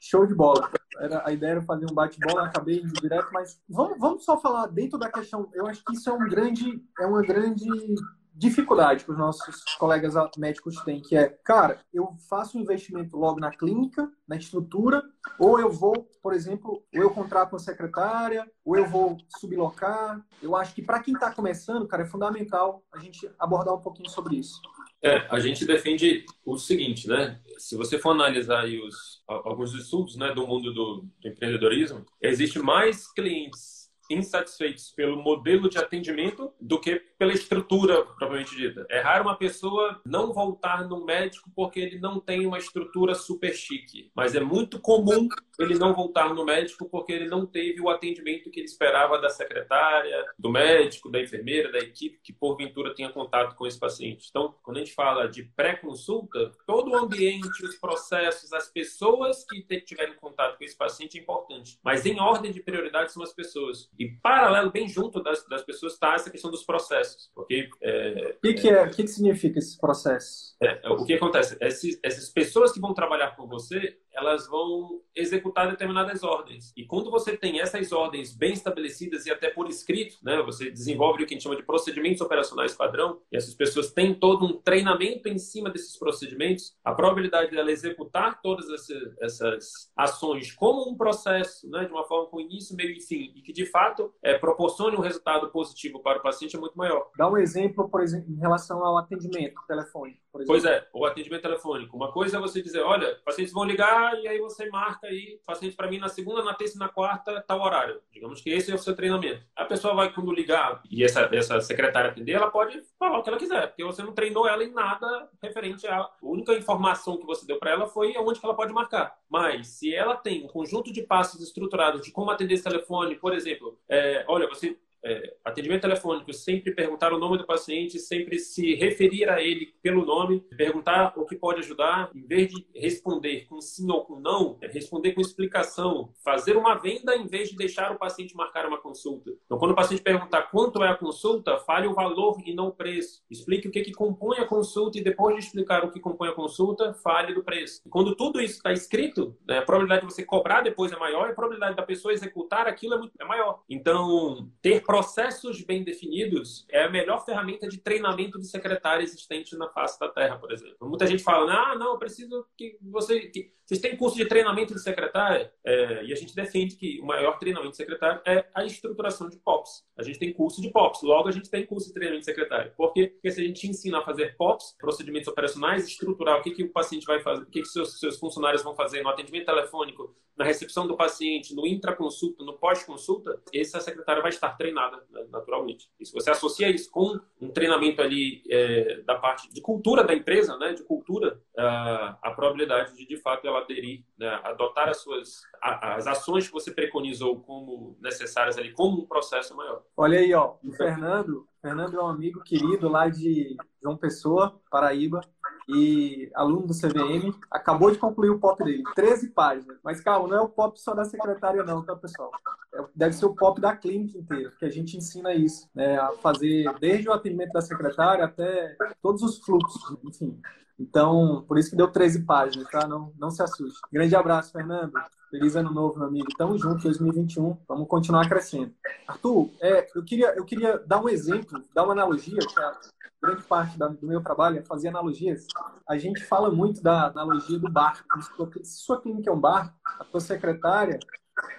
[SPEAKER 1] Show de bola. Era, a ideia era fazer um bate-bola, acabei indo direto, mas vamos, vamos só falar dentro da questão. Eu acho que isso é um grande, é uma grande dificuldade que os nossos colegas médicos têm, que é, cara, eu faço um investimento logo na clínica, na estrutura, ou eu vou, por exemplo, ou eu contrato uma secretária, ou eu vou sublocar. Eu acho que para quem está começando, cara, é fundamental a gente abordar um pouquinho sobre isso.
[SPEAKER 3] É, a gente defende o seguinte, né? Se você for analisar os, alguns estudos né, do mundo do, do empreendedorismo, existe mais clientes insatisfeitos pelo modelo de atendimento do que pela estrutura propriamente dita. É raro uma pessoa não voltar no médico porque ele não tem uma estrutura super chique, mas é muito comum ele não voltar no médico porque ele não teve o atendimento que ele esperava da secretária, do médico, da enfermeira, da equipe que porventura tenha contato com esse paciente. Então, quando a gente fala de pré-consulta, todo o ambiente, os processos, as pessoas que tiverem contato com esse paciente é importante, mas em ordem de prioridade são as pessoas. E paralelo, bem junto das, das pessoas, está essa questão dos processos. Porque,
[SPEAKER 1] é, o que, é, o que, que significa esses processos?
[SPEAKER 3] É, o que acontece? Esses, essas pessoas que vão trabalhar com você, elas vão executar determinadas ordens. E quando você tem essas ordens bem estabelecidas e até por escrito, né, você desenvolve o que a gente chama de procedimentos operacionais padrão, e essas pessoas têm todo um treinamento em cima desses procedimentos, a probabilidade dela executar todas essas, essas ações como um processo, né, de uma forma com início, meio e fim, e que de fato é, proporcione um resultado positivo para o paciente é muito maior.
[SPEAKER 1] Dá um exemplo, por exemplo, em relação ao atendimento telefônico.
[SPEAKER 3] Pois é, o atendimento telefônico. Uma coisa é você dizer, olha, pacientes vão ligar e aí você marca aí, paciente para mim na segunda, na terça e na quarta, tal horário. Digamos que esse é o seu treinamento. A pessoa vai, quando ligar e essa, essa secretária atender, ela pode falar o que ela quiser, porque você não treinou ela em nada referente a. A única informação que você deu para ela foi onde que ela pode marcar. Mas se ela tem um conjunto de passos estruturados de como atender esse telefone, por exemplo, é, olha, você é, atendimento telefônico, sempre perguntar o nome do paciente, sempre se referir a ele pelo nome, perguntar o que pode ajudar, em vez de responder com sim ou com não, é responder com explicação, fazer uma venda em vez de deixar o paciente marcar uma consulta. Então, quando o paciente perguntar quanto é a consulta, fale o valor e não o preço. Explique o que, que compõe a consulta e depois de explicar o que compõe a consulta, fale do preço. Quando tudo isso está escrito, né, a probabilidade de você cobrar depois é maior e a probabilidade da pessoa executar aquilo é, muito, é maior. Então, ter processos bem definidos é a melhor ferramenta de treinamento de secretário existente na face da Terra, por exemplo. Muita gente fala, ah, não, eu preciso que você... Que... Vocês têm curso de treinamento de secretária? É, e a gente defende que o maior treinamento de secretário é a estruturação de POPs. A gente tem curso de POPs, logo a gente tem curso de treinamento de secretário. Por quê? Porque se a gente ensina a fazer POPs, procedimentos operacionais, estruturar o que, que o paciente vai fazer, o que, que seus, seus funcionários vão fazer no atendimento telefônico, na recepção do paciente, no intraconsulta, no pós-consulta, essa secretária vai estar treinada né, naturalmente. E se você associa isso com um treinamento ali é, da parte de cultura da empresa, né, de cultura, a, a probabilidade de de fato ela aderir, né, adotar as suas a, as ações que você preconizou como necessárias ali, como um processo maior.
[SPEAKER 1] Olha aí, ó, o Fernando, Fernando é um amigo querido lá de João Pessoa, Paraíba e aluno do CVM, acabou de concluir o POP dele, 13 páginas. Mas calma, não é o POP só da secretária não, tá, pessoal? É, deve ser o POP da clínica inteira, porque a gente ensina isso, né, a fazer desde o atendimento da secretária até todos os fluxos, enfim. Então, por isso que deu 13 páginas, tá? Não, não se assuste. Grande abraço, Fernando. Feliz ano novo, meu amigo. Tamo junto, 2021. Vamos continuar crescendo. Arthur, é, eu, queria, eu queria dar um exemplo, dar uma analogia, que a grande parte da, do meu trabalho é fazer analogias. A gente fala muito da analogia do bar. Se sua clínica é um bar, a sua secretária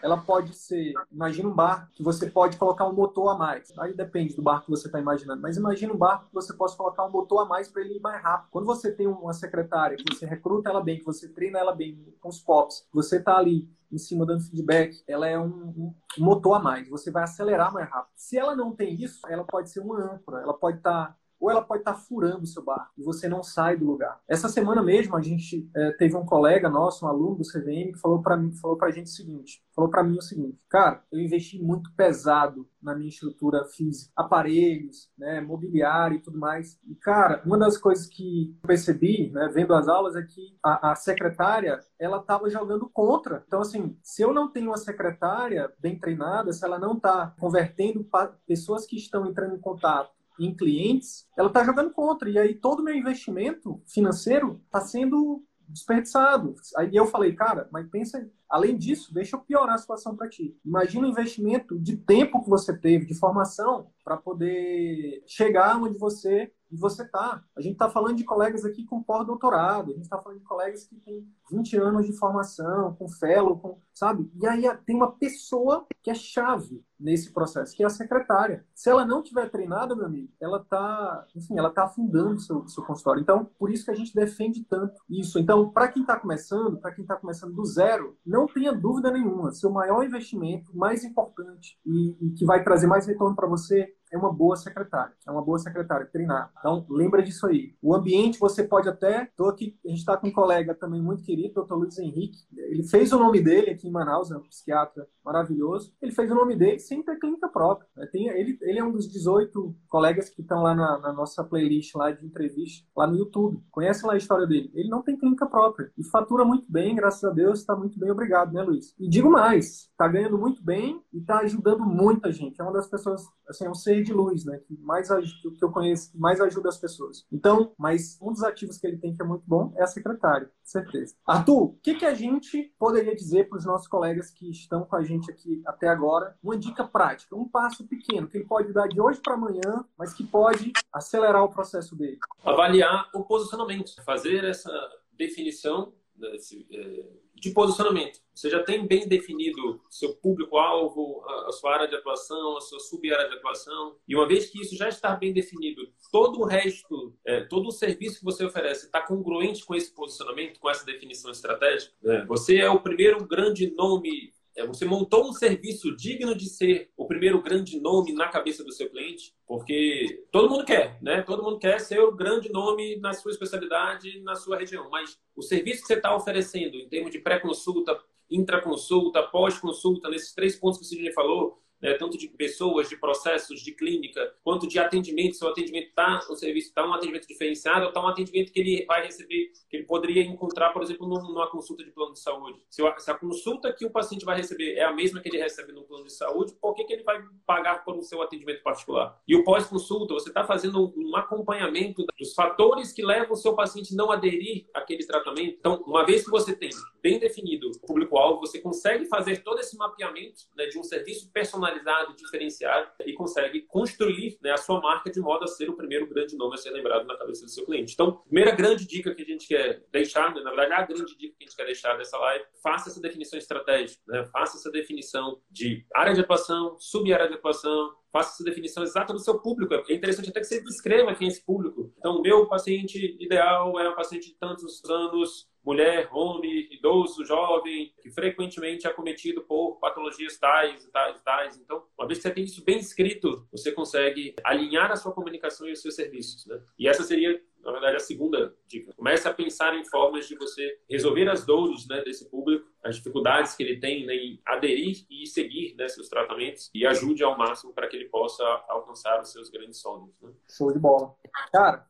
[SPEAKER 1] ela pode ser, imagina um barco que você pode colocar um motor a mais. Aí depende do barco que você está imaginando. Mas imagina um barco que você possa colocar um motor a mais para ele ir mais rápido. Quando você tem uma secretária que você recruta ela bem, que você treina ela bem com os POPs, você está ali em cima dando feedback, ela é um, um, motor a mais. Você vai acelerar mais rápido. Se ela não tem isso, ela pode ser uma âncora. Ela pode estar tá ou ela pode estar tá furando o seu barco e você não sai do lugar. Essa semana mesmo a gente é, teve um colega nosso, um aluno do CVM, que falou para mim, falou para gente o seguinte, falou para mim o seguinte, cara, eu investi muito pesado na minha estrutura física, aparelhos, né, mobiliário e tudo mais. E cara, uma das coisas que eu percebi, né, vendo as aulas, é que a, a secretária ela estava jogando contra. Então assim, se eu não tenho uma secretária bem treinada, se ela não está convertendo pessoas que estão entrando em contato em clientes, ela está jogando contra. E aí todo o meu investimento financeiro está sendo desperdiçado. Aí eu falei, cara, mas pensa, além disso, deixa eu piorar a situação para ti. Imagina o investimento de tempo que você teve, de formação, para poder chegar onde você e você tá. A gente está falando de colegas aqui com pós-doutorado, a gente está falando de colegas que têm 20 anos de formação, com fellow, com, sabe? E aí tem uma pessoa que é chave nesse processo, que é a secretária. Se ela não tiver treinada, meu amigo, ela está, enfim, ela tá afundando o seu, seu consultório. Então, por isso que a gente defende tanto isso. Então, para quem está começando, para quem está começando do zero, não tenha dúvida nenhuma, seu maior investimento, mais importante e, e que vai trazer mais retorno para você é uma boa secretária. É uma boa secretária treinar. Então, lembra disso aí. O ambiente, você pode até. Tô aqui, a gente está com um colega também muito querido, doutor Luiz Henrique. Ele fez o nome dele aqui em Manaus, é um psiquiatra maravilhoso. Ele fez o nome dele sem ter clínica própria. Né? Tem, ele, ele é um dos 18 colegas que estão lá na, na, nossa playlist lá de entrevista, lá no YouTube. Conhece lá a história dele. Ele não tem clínica própria e fatura muito bem, graças a Deus, está muito bem, obrigado, né, Luiz? E digo mais, está ganhando muito bem e está ajudando muita gente. É uma das pessoas, assim, é um ser de luz, né? Que mais que eu conheço, que mais ajuda as pessoas. Então, mas um dos ativos que ele tem que é muito bom é a secretária, certeza. Arthur, o que, que a gente poderia dizer para os nossos colegas que estão com a gente aqui até agora? Uma dica prática, um passo pequeno que ele pode dar de hoje para amanhã, mas que pode acelerar o processo dele.
[SPEAKER 3] Avaliar o posicionamento, fazer essa definição desse, é, de posicionamento. Você já tem bem definido seu público-alvo, a, sua área de atuação, a sua sub-área de atuação. E uma vez que isso já está bem definido, todo o resto, é, todo o serviço que você oferece está congruente com esse posicionamento, com essa definição estratégica. É. Você é o primeiro grande nome você montou um serviço digno de ser o primeiro grande nome na cabeça do seu cliente, porque todo mundo quer, né? Todo mundo quer ser o grande nome na sua especialidade, na sua região. Mas o serviço que você está oferecendo, em termos de pré-consulta, intraconsulta, pós-consulta, nesses três pontos que o Sidney falou, né, tanto de pessoas, de processos, de clínica, quanto de atendimento. Se o atendimento está, o serviço está um atendimento diferenciado, ou está um atendimento que ele vai receber, que ele poderia encontrar, por exemplo, numa consulta de plano de saúde. Se a, consulta que o paciente vai receber é a mesma que ele recebe no plano de saúde, por que, que ele vai pagar por o seu atendimento particular? E o pós-consulta, você está fazendo um acompanhamento dos fatores que levam o seu paciente não aderir àquele tratamento. Então, uma vez que você tem bem definido o público-alvo, você consegue fazer todo esse mapeamento né, de um serviço personalizado personalizado, diferenciado e consegue construir né, a sua marca de modo a ser o primeiro grande nome a ser lembrado na cabeça do seu cliente. Então, primeira grande dica que a gente quer deixar, né, na verdade, a grande dica que a gente quer deixar dessa live, faça essa definição estratégica, né, faça essa definição de área de atuação, sub-área de atuação, faça essa definição exata do seu público. É interessante até que você descreva quem é esse público. Então, meu paciente ideal é um paciente de tantos anos, mulher, homem, idoso, jovem, que frequentemente é acometido por patologias tais, tais, tais. Então, uma vez que você tem isso bem escrito, você consegue alinhar a sua comunicação e os seus serviços. Né? E essa seria, na verdade, a segunda dica. Comece a pensar em formas de você resolver as dores né, desse público, as dificuldades que ele tem né, em aderir e seguir né, seus tratamentos e ajude ao máximo para que ele possa alcançar os seus grandes sonhos. Né?
[SPEAKER 1] Show de bola. Cara,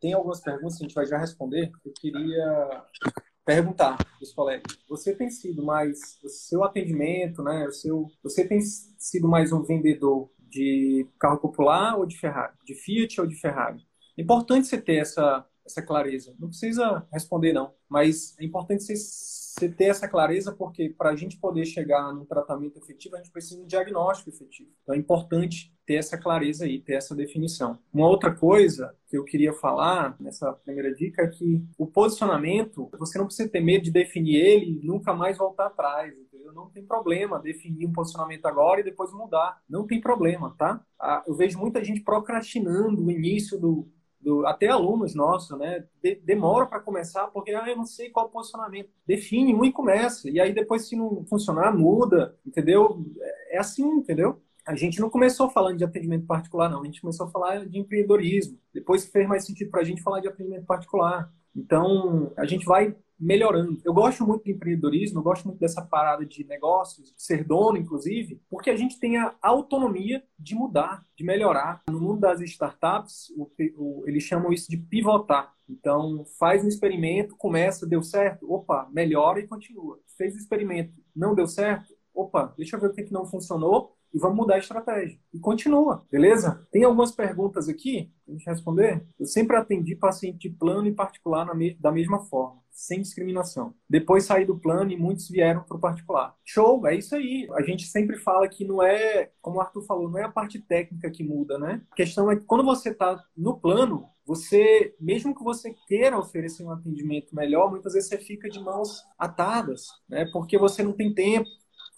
[SPEAKER 1] tem algumas perguntas que a gente vai já responder. Eu queria perguntar os colegas. Você tem sido mais o seu atendimento, né? O seu, você tem sido mais um vendedor de carro popular ou de Ferrari, de Fiat ou de Ferrari? É importante você ter essa essa clareza. Não precisa responder não, mas é importante você você ter essa clareza, porque para a gente poder chegar num tratamento efetivo, a gente precisa de um diagnóstico efetivo. Então é importante ter essa clareza aí, ter essa definição. Uma outra coisa que eu queria falar nessa primeira dica é que o posicionamento, você não precisa ter medo de definir ele e nunca mais voltar atrás. Entendeu? Não tem problema definir um posicionamento agora e depois mudar. Não tem problema, tá? Ah, eu vejo muita gente procrastinando o início do, do, até alunos nossos, né? De, demora para começar porque ah, eu não sei qual posicionamento. Define um e começa. E aí depois, se não funcionar, muda, entendeu? É, é assim, entendeu? a gente não começou falando de atendimento particular, não. A gente começou a falar de empreendedorismo. Depois fez mais sentido para a gente falar de atendimento particular. Então, a gente vai melhorando. Eu gosto muito de empreendedorismo, eu gosto muito dessa parada de negócios, de ser dono, inclusive, porque a gente tem a autonomia de mudar, de melhorar. No mundo das startups, o, o, eles chamam isso de pivotar. Então, faz um experimento, começa, deu certo, opa, melhora e continua. Fez o experimento, não deu certo, opa, deixa eu ver o que não funcionou, e vamos mudar a estratégia. E continua, beleza? Tem algumas perguntas aqui a gente responder. Eu sempre atendi paciente de plano e particular me da mesma forma, sem discriminação. Depois saí do plano e muitos vieram para o particular. Show, é isso aí. A gente sempre fala que não é, como o Arthur falou, não é a parte técnica que muda, né? A questão é que quando você está no plano, você, mesmo que você queira oferecer um atendimento melhor, muitas vezes você fica de mãos atadas, né? Porque você não tem tempo,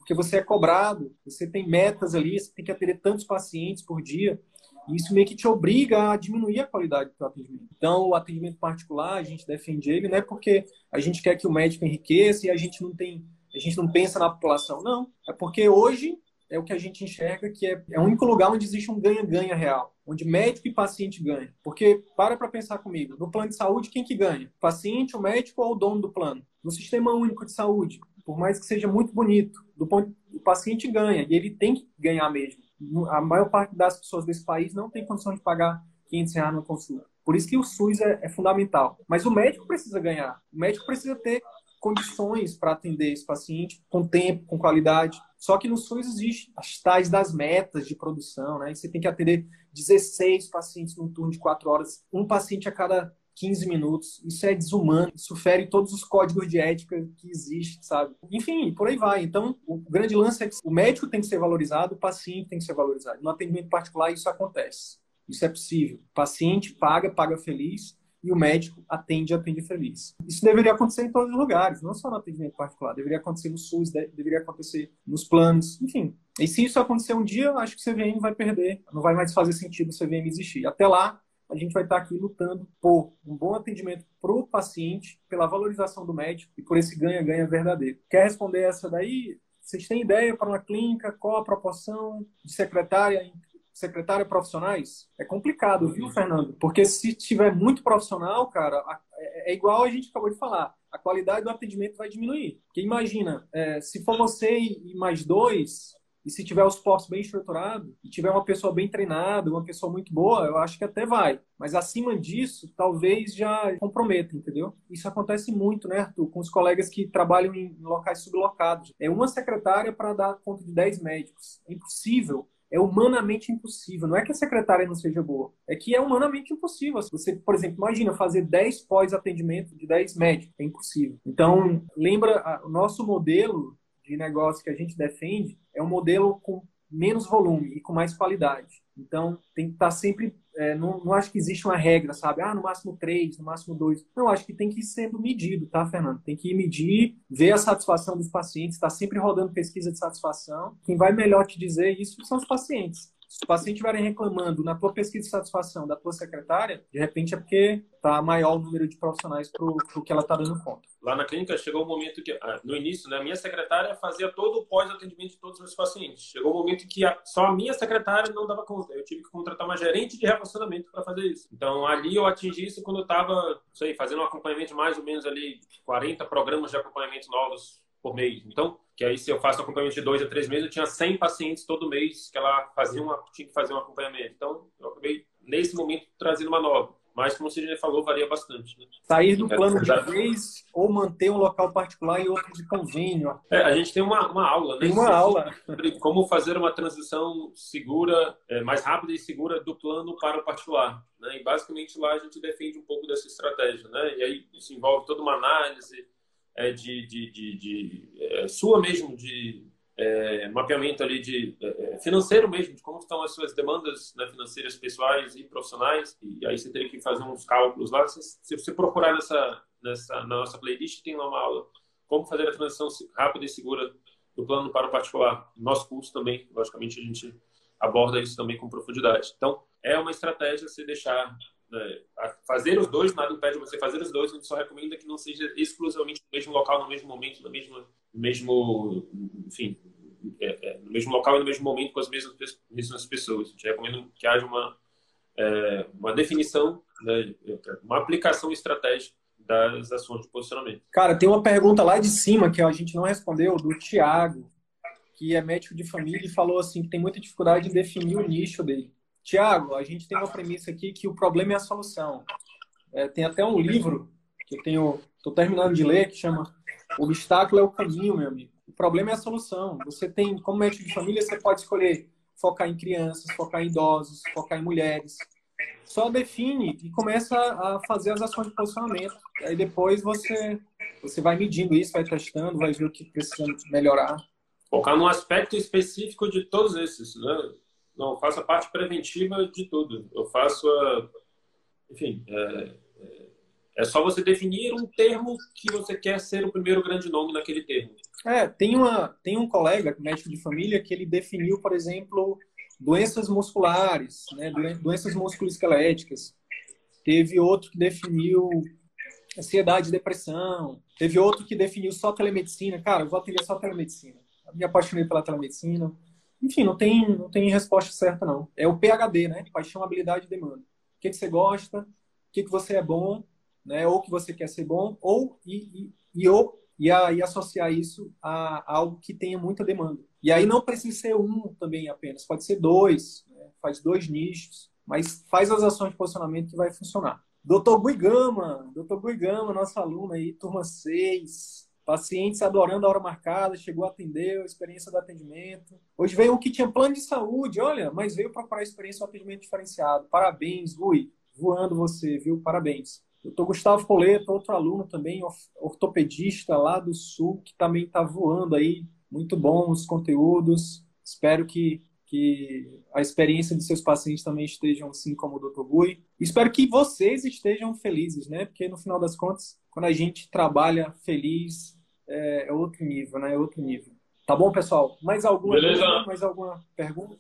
[SPEAKER 1] porque você é cobrado, você tem metas ali, você tem que atender tantos pacientes por dia. E isso meio que te obriga a diminuir a qualidade do atendimento. Então, o atendimento particular, a gente defende ele, não é porque a gente quer que o médico enriqueça e a gente não tem, a gente não pensa na população, não. É porque hoje é o que a gente enxerga que é, é o único lugar onde existe um ganha-ganha real, onde médico e paciente ganham. Porque, para para pensar comigo, no plano de saúde, quem que ganha? O paciente, o médico ou o dono do plano? No sistema único de saúde, por mais que seja muito bonito, do ponto, o paciente ganha e ele tem que ganhar mesmo. A maior parte das pessoas desse país não tem condição de pagar 500 reais na consulta. Por isso que o SUS é, é fundamental. Mas o médico precisa ganhar. O médico precisa ter condições para atender esse paciente com tempo, com qualidade. Só que no SUS existe as tais das metas de produção, né? Você tem que atender 16 pacientes num turno de 4 horas, um paciente a cada 15 minutos. Isso é desumano, isso fere todos os códigos de ética que existem, sabe? Enfim, por aí vai. Então, o grande lance é que o médico tem que ser valorizado, o paciente tem que ser valorizado. No atendimento particular, isso acontece. Isso é possível. O paciente paga, paga feliz, e o médico atende, atende feliz. Isso deveria acontecer em todos os lugares, não só no atendimento particular. Deveria acontecer no SUS, deveria acontecer nos planos, enfim. E se isso acontecer um dia, acho que o CVM vai perder. Não vai mais fazer sentido o CVM existir. Até lá, a gente vai estar aqui lutando por um bom atendimento para o paciente, pela valorização do médico e por esse ganha-ganha verdadeiro. Quer responder essa daí? Vocês têm ideia para uma clínica qual a proporção de secretária secretária profissionais? É complicado, viu, Fernando? Porque se tiver muito profissional, cara, é, é igual a gente acabou de falar. A qualidade do atendimento vai diminuir. Porque imagina, é, se for você e mais dois, e se tiver os postos bem estruturados, e tiver uma pessoa bem treinada, uma pessoa muito boa, eu acho que até vai. Mas acima disso, talvez já comprometa, entendeu? Isso acontece muito, né, Arthur? Com os colegas que trabalham em locais sublocados. É uma secretária para dar conta de 10 médicos. É impossível é humanamente impossível. Não é que a secretária não seja boa, é que é humanamente impossível. Você, por exemplo, imagina fazer 10 pós-atendimento de 10 médicos. É impossível. Então, lembra, o nosso modelo de negócio que a gente defende é um modelo com menos volume e com mais qualidade. Então, tem que estar sempre. É, não, não acho que existe uma regra, sabe? Ah, no máximo três, no máximo dois. Não, acho que tem que ir sendo medido, tá, Fernando? Tem que medir, ver a satisfação dos pacientes, está sempre rodando pesquisa de satisfação. Quem vai melhor te dizer isso são os pacientes. Se os pacientes estiverem reclamando na tua pesquisa de satisfação da tua secretária, de repente é porque está maior o número de profissionais para o que ela está dando conta.
[SPEAKER 3] Lá na clínica chegou o um momento que, ah, no início, né, a minha secretária fazia todo o pós-atendimento de todos os meus pacientes. Chegou o um momento que a, só a minha secretária não dava conta. Eu tive que contratar uma gerente de relacionamento para fazer isso. Então, ali eu atingi isso quando eu estava, sei, fazendo um acompanhamento de mais ou menos ali 40 programas de acompanhamento novos por mês. Então, que aí se eu faço um acompanhamento de dois a três meses, eu tinha 100 pacientes todo mês que ela fazia uma, tinha que fazer um acompanhamento. Então, eu acabei, nesse momento, trazendo uma nova. Mas, como você já falou, varia bastante. Né?
[SPEAKER 1] Sair do plano de vez ou manter um local particular e outro de convênio.
[SPEAKER 3] É, a gente tem uma, uma aula, né?
[SPEAKER 1] Tem uma aula.
[SPEAKER 3] Como fazer uma transição segura, é, mais rápida e segura do plano para o particular. Né? E, basicamente, lá a gente defende um pouco dessa estratégia. Né? E aí, isso envolve toda uma análise é, de, de, de, de é, sua mesmo, de é, mapeamento ali de é, é, financeiro mesmo, de como estão as suas demandas né, financeiras pessoais e profissionais. E aí você teria que fazer uns cálculos lá. Se, se você procurar nessa, nessa na nossa playlist, tem lá uma aula como fazer a transição rápida e segura do plano para o particular. Nosso curso também, logicamente, a gente aborda isso também com profundidade. Então, é uma estratégia você deixar né, fazer os dois, nada impede você fazer os dois, a gente só recomenda que não seja exclusivamente no mesmo local, no mesmo momento, no mesmo, no mesmo enfim, é, é, no mesmo local e no mesmo momento com as mesmas, mesmas pessoas. A gente recomenda que haja uma, é, uma definição, né, uma aplicação estratégica das ações de posicionamento.
[SPEAKER 1] Cara, tem uma pergunta lá de cima que a gente não respondeu, do Tiago, que é médico de família e falou assim que tem muita dificuldade em definir o nicho dele. Tiago, a gente tem uma premissa aqui que o problema é a solução. É, tem até um livro que eu tenho, estou terminando de ler, que chama O Obstáculo é o Caminho, meu amigo. O problema é a solução. Você tem, como médico de família, você pode escolher focar em crianças, focar em idosos, focar em mulheres. Só define e começa a fazer as ações de posicionamento. Aí depois você, você vai medindo isso, vai testando, vai ver o que precisa melhorar.
[SPEAKER 3] Focar num aspecto específico de todos esses, né? Não, eu faço a parte preventiva de tudo. Eu faço a... Enfim, é, é, é só você definir um termo que você quer ser o primeiro grande nome naquele termo.
[SPEAKER 1] É, tem, uma, tem um colega, médico de família, que ele definiu, por exemplo, doenças musculares, né, doenças musculoesqueléticas. Teve outro que definiu ansiedade e depressão. Teve outro que definiu só telemedicina. Cara, eu vou atender só telemedicina. Eu me apaixonei pela telemedicina. Enfim, não tem, não tem resposta certa, não. É o PHD, né? Paixão, habilidade e demanda. O que, que você gosta, o que, que você é bom, né? ou que você quer ser bom, ou e, e, e, ou, e, a, e associar isso a, a algo que tenha muita demanda. E aí não precisa ser um também apenas, pode ser dois, né? faz dois nichos, mas faz as ações de posicionamento que vai funcionar. Doutor Guigama, doutor Guigama, nosso aluno aí, turma 6, pacientes adorando a hora marcada, chegou a atender, a experiência do atendimento. Hoje veio um que tinha plano de saúde, olha, mas veio procurar a experiência do atendimento diferenciado. Parabéns, Rui, voando você, viu? Parabéns. Doutor Gustavo Poleto, outro aluno também, ortopedista lá do Sul, que também está voando aí, muito bons conteúdos. Espero que, que a experiência de seus pacientes também estejam assim como o Dr. Gui. Espero que vocês estejam felizes, né? Porque no final das contas, quando a gente trabalha feliz, é, é outro nível, né? É outro nível. Tá bom, pessoal? Mais alguma, Beleza. mais alguma pergunta?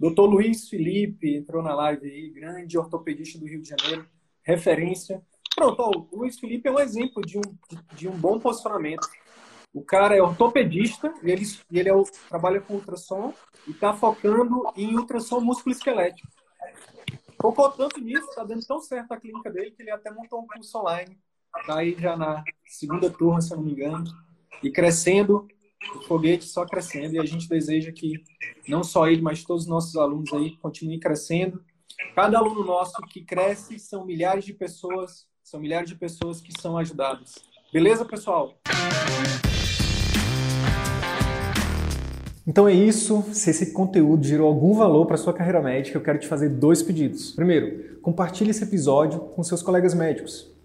[SPEAKER 1] Doutor Luiz Felipe entrou na live aí, grande ortopedista do Rio de Janeiro, referência. Pronto, ó, o Luiz Felipe é um exemplo de um, de, um bom posicionamento. O cara é ortopedista e ele, ele é trabalha com ultrassom e está focando em ultrassom músculo-esquelético. Focou tanto nisso, está dando tão certo a clínica dele que ele até montou um curso online. Está aí já na segunda turma, se eu não me engano. E crescendo, o foguete só crescendo. E a gente deseja que não só ele, mas todos os nossos alunos aí continuem crescendo. Cada aluno nosso que cresce são milhares de pessoas, são milhares de pessoas que são ajudadas. Beleza, pessoal? Então é isso. Se esse conteúdo gerou algum valor para sua carreira médica, eu quero te fazer dois pedidos. Primeiro, compartilhe esse episódio com seus colegas médicos,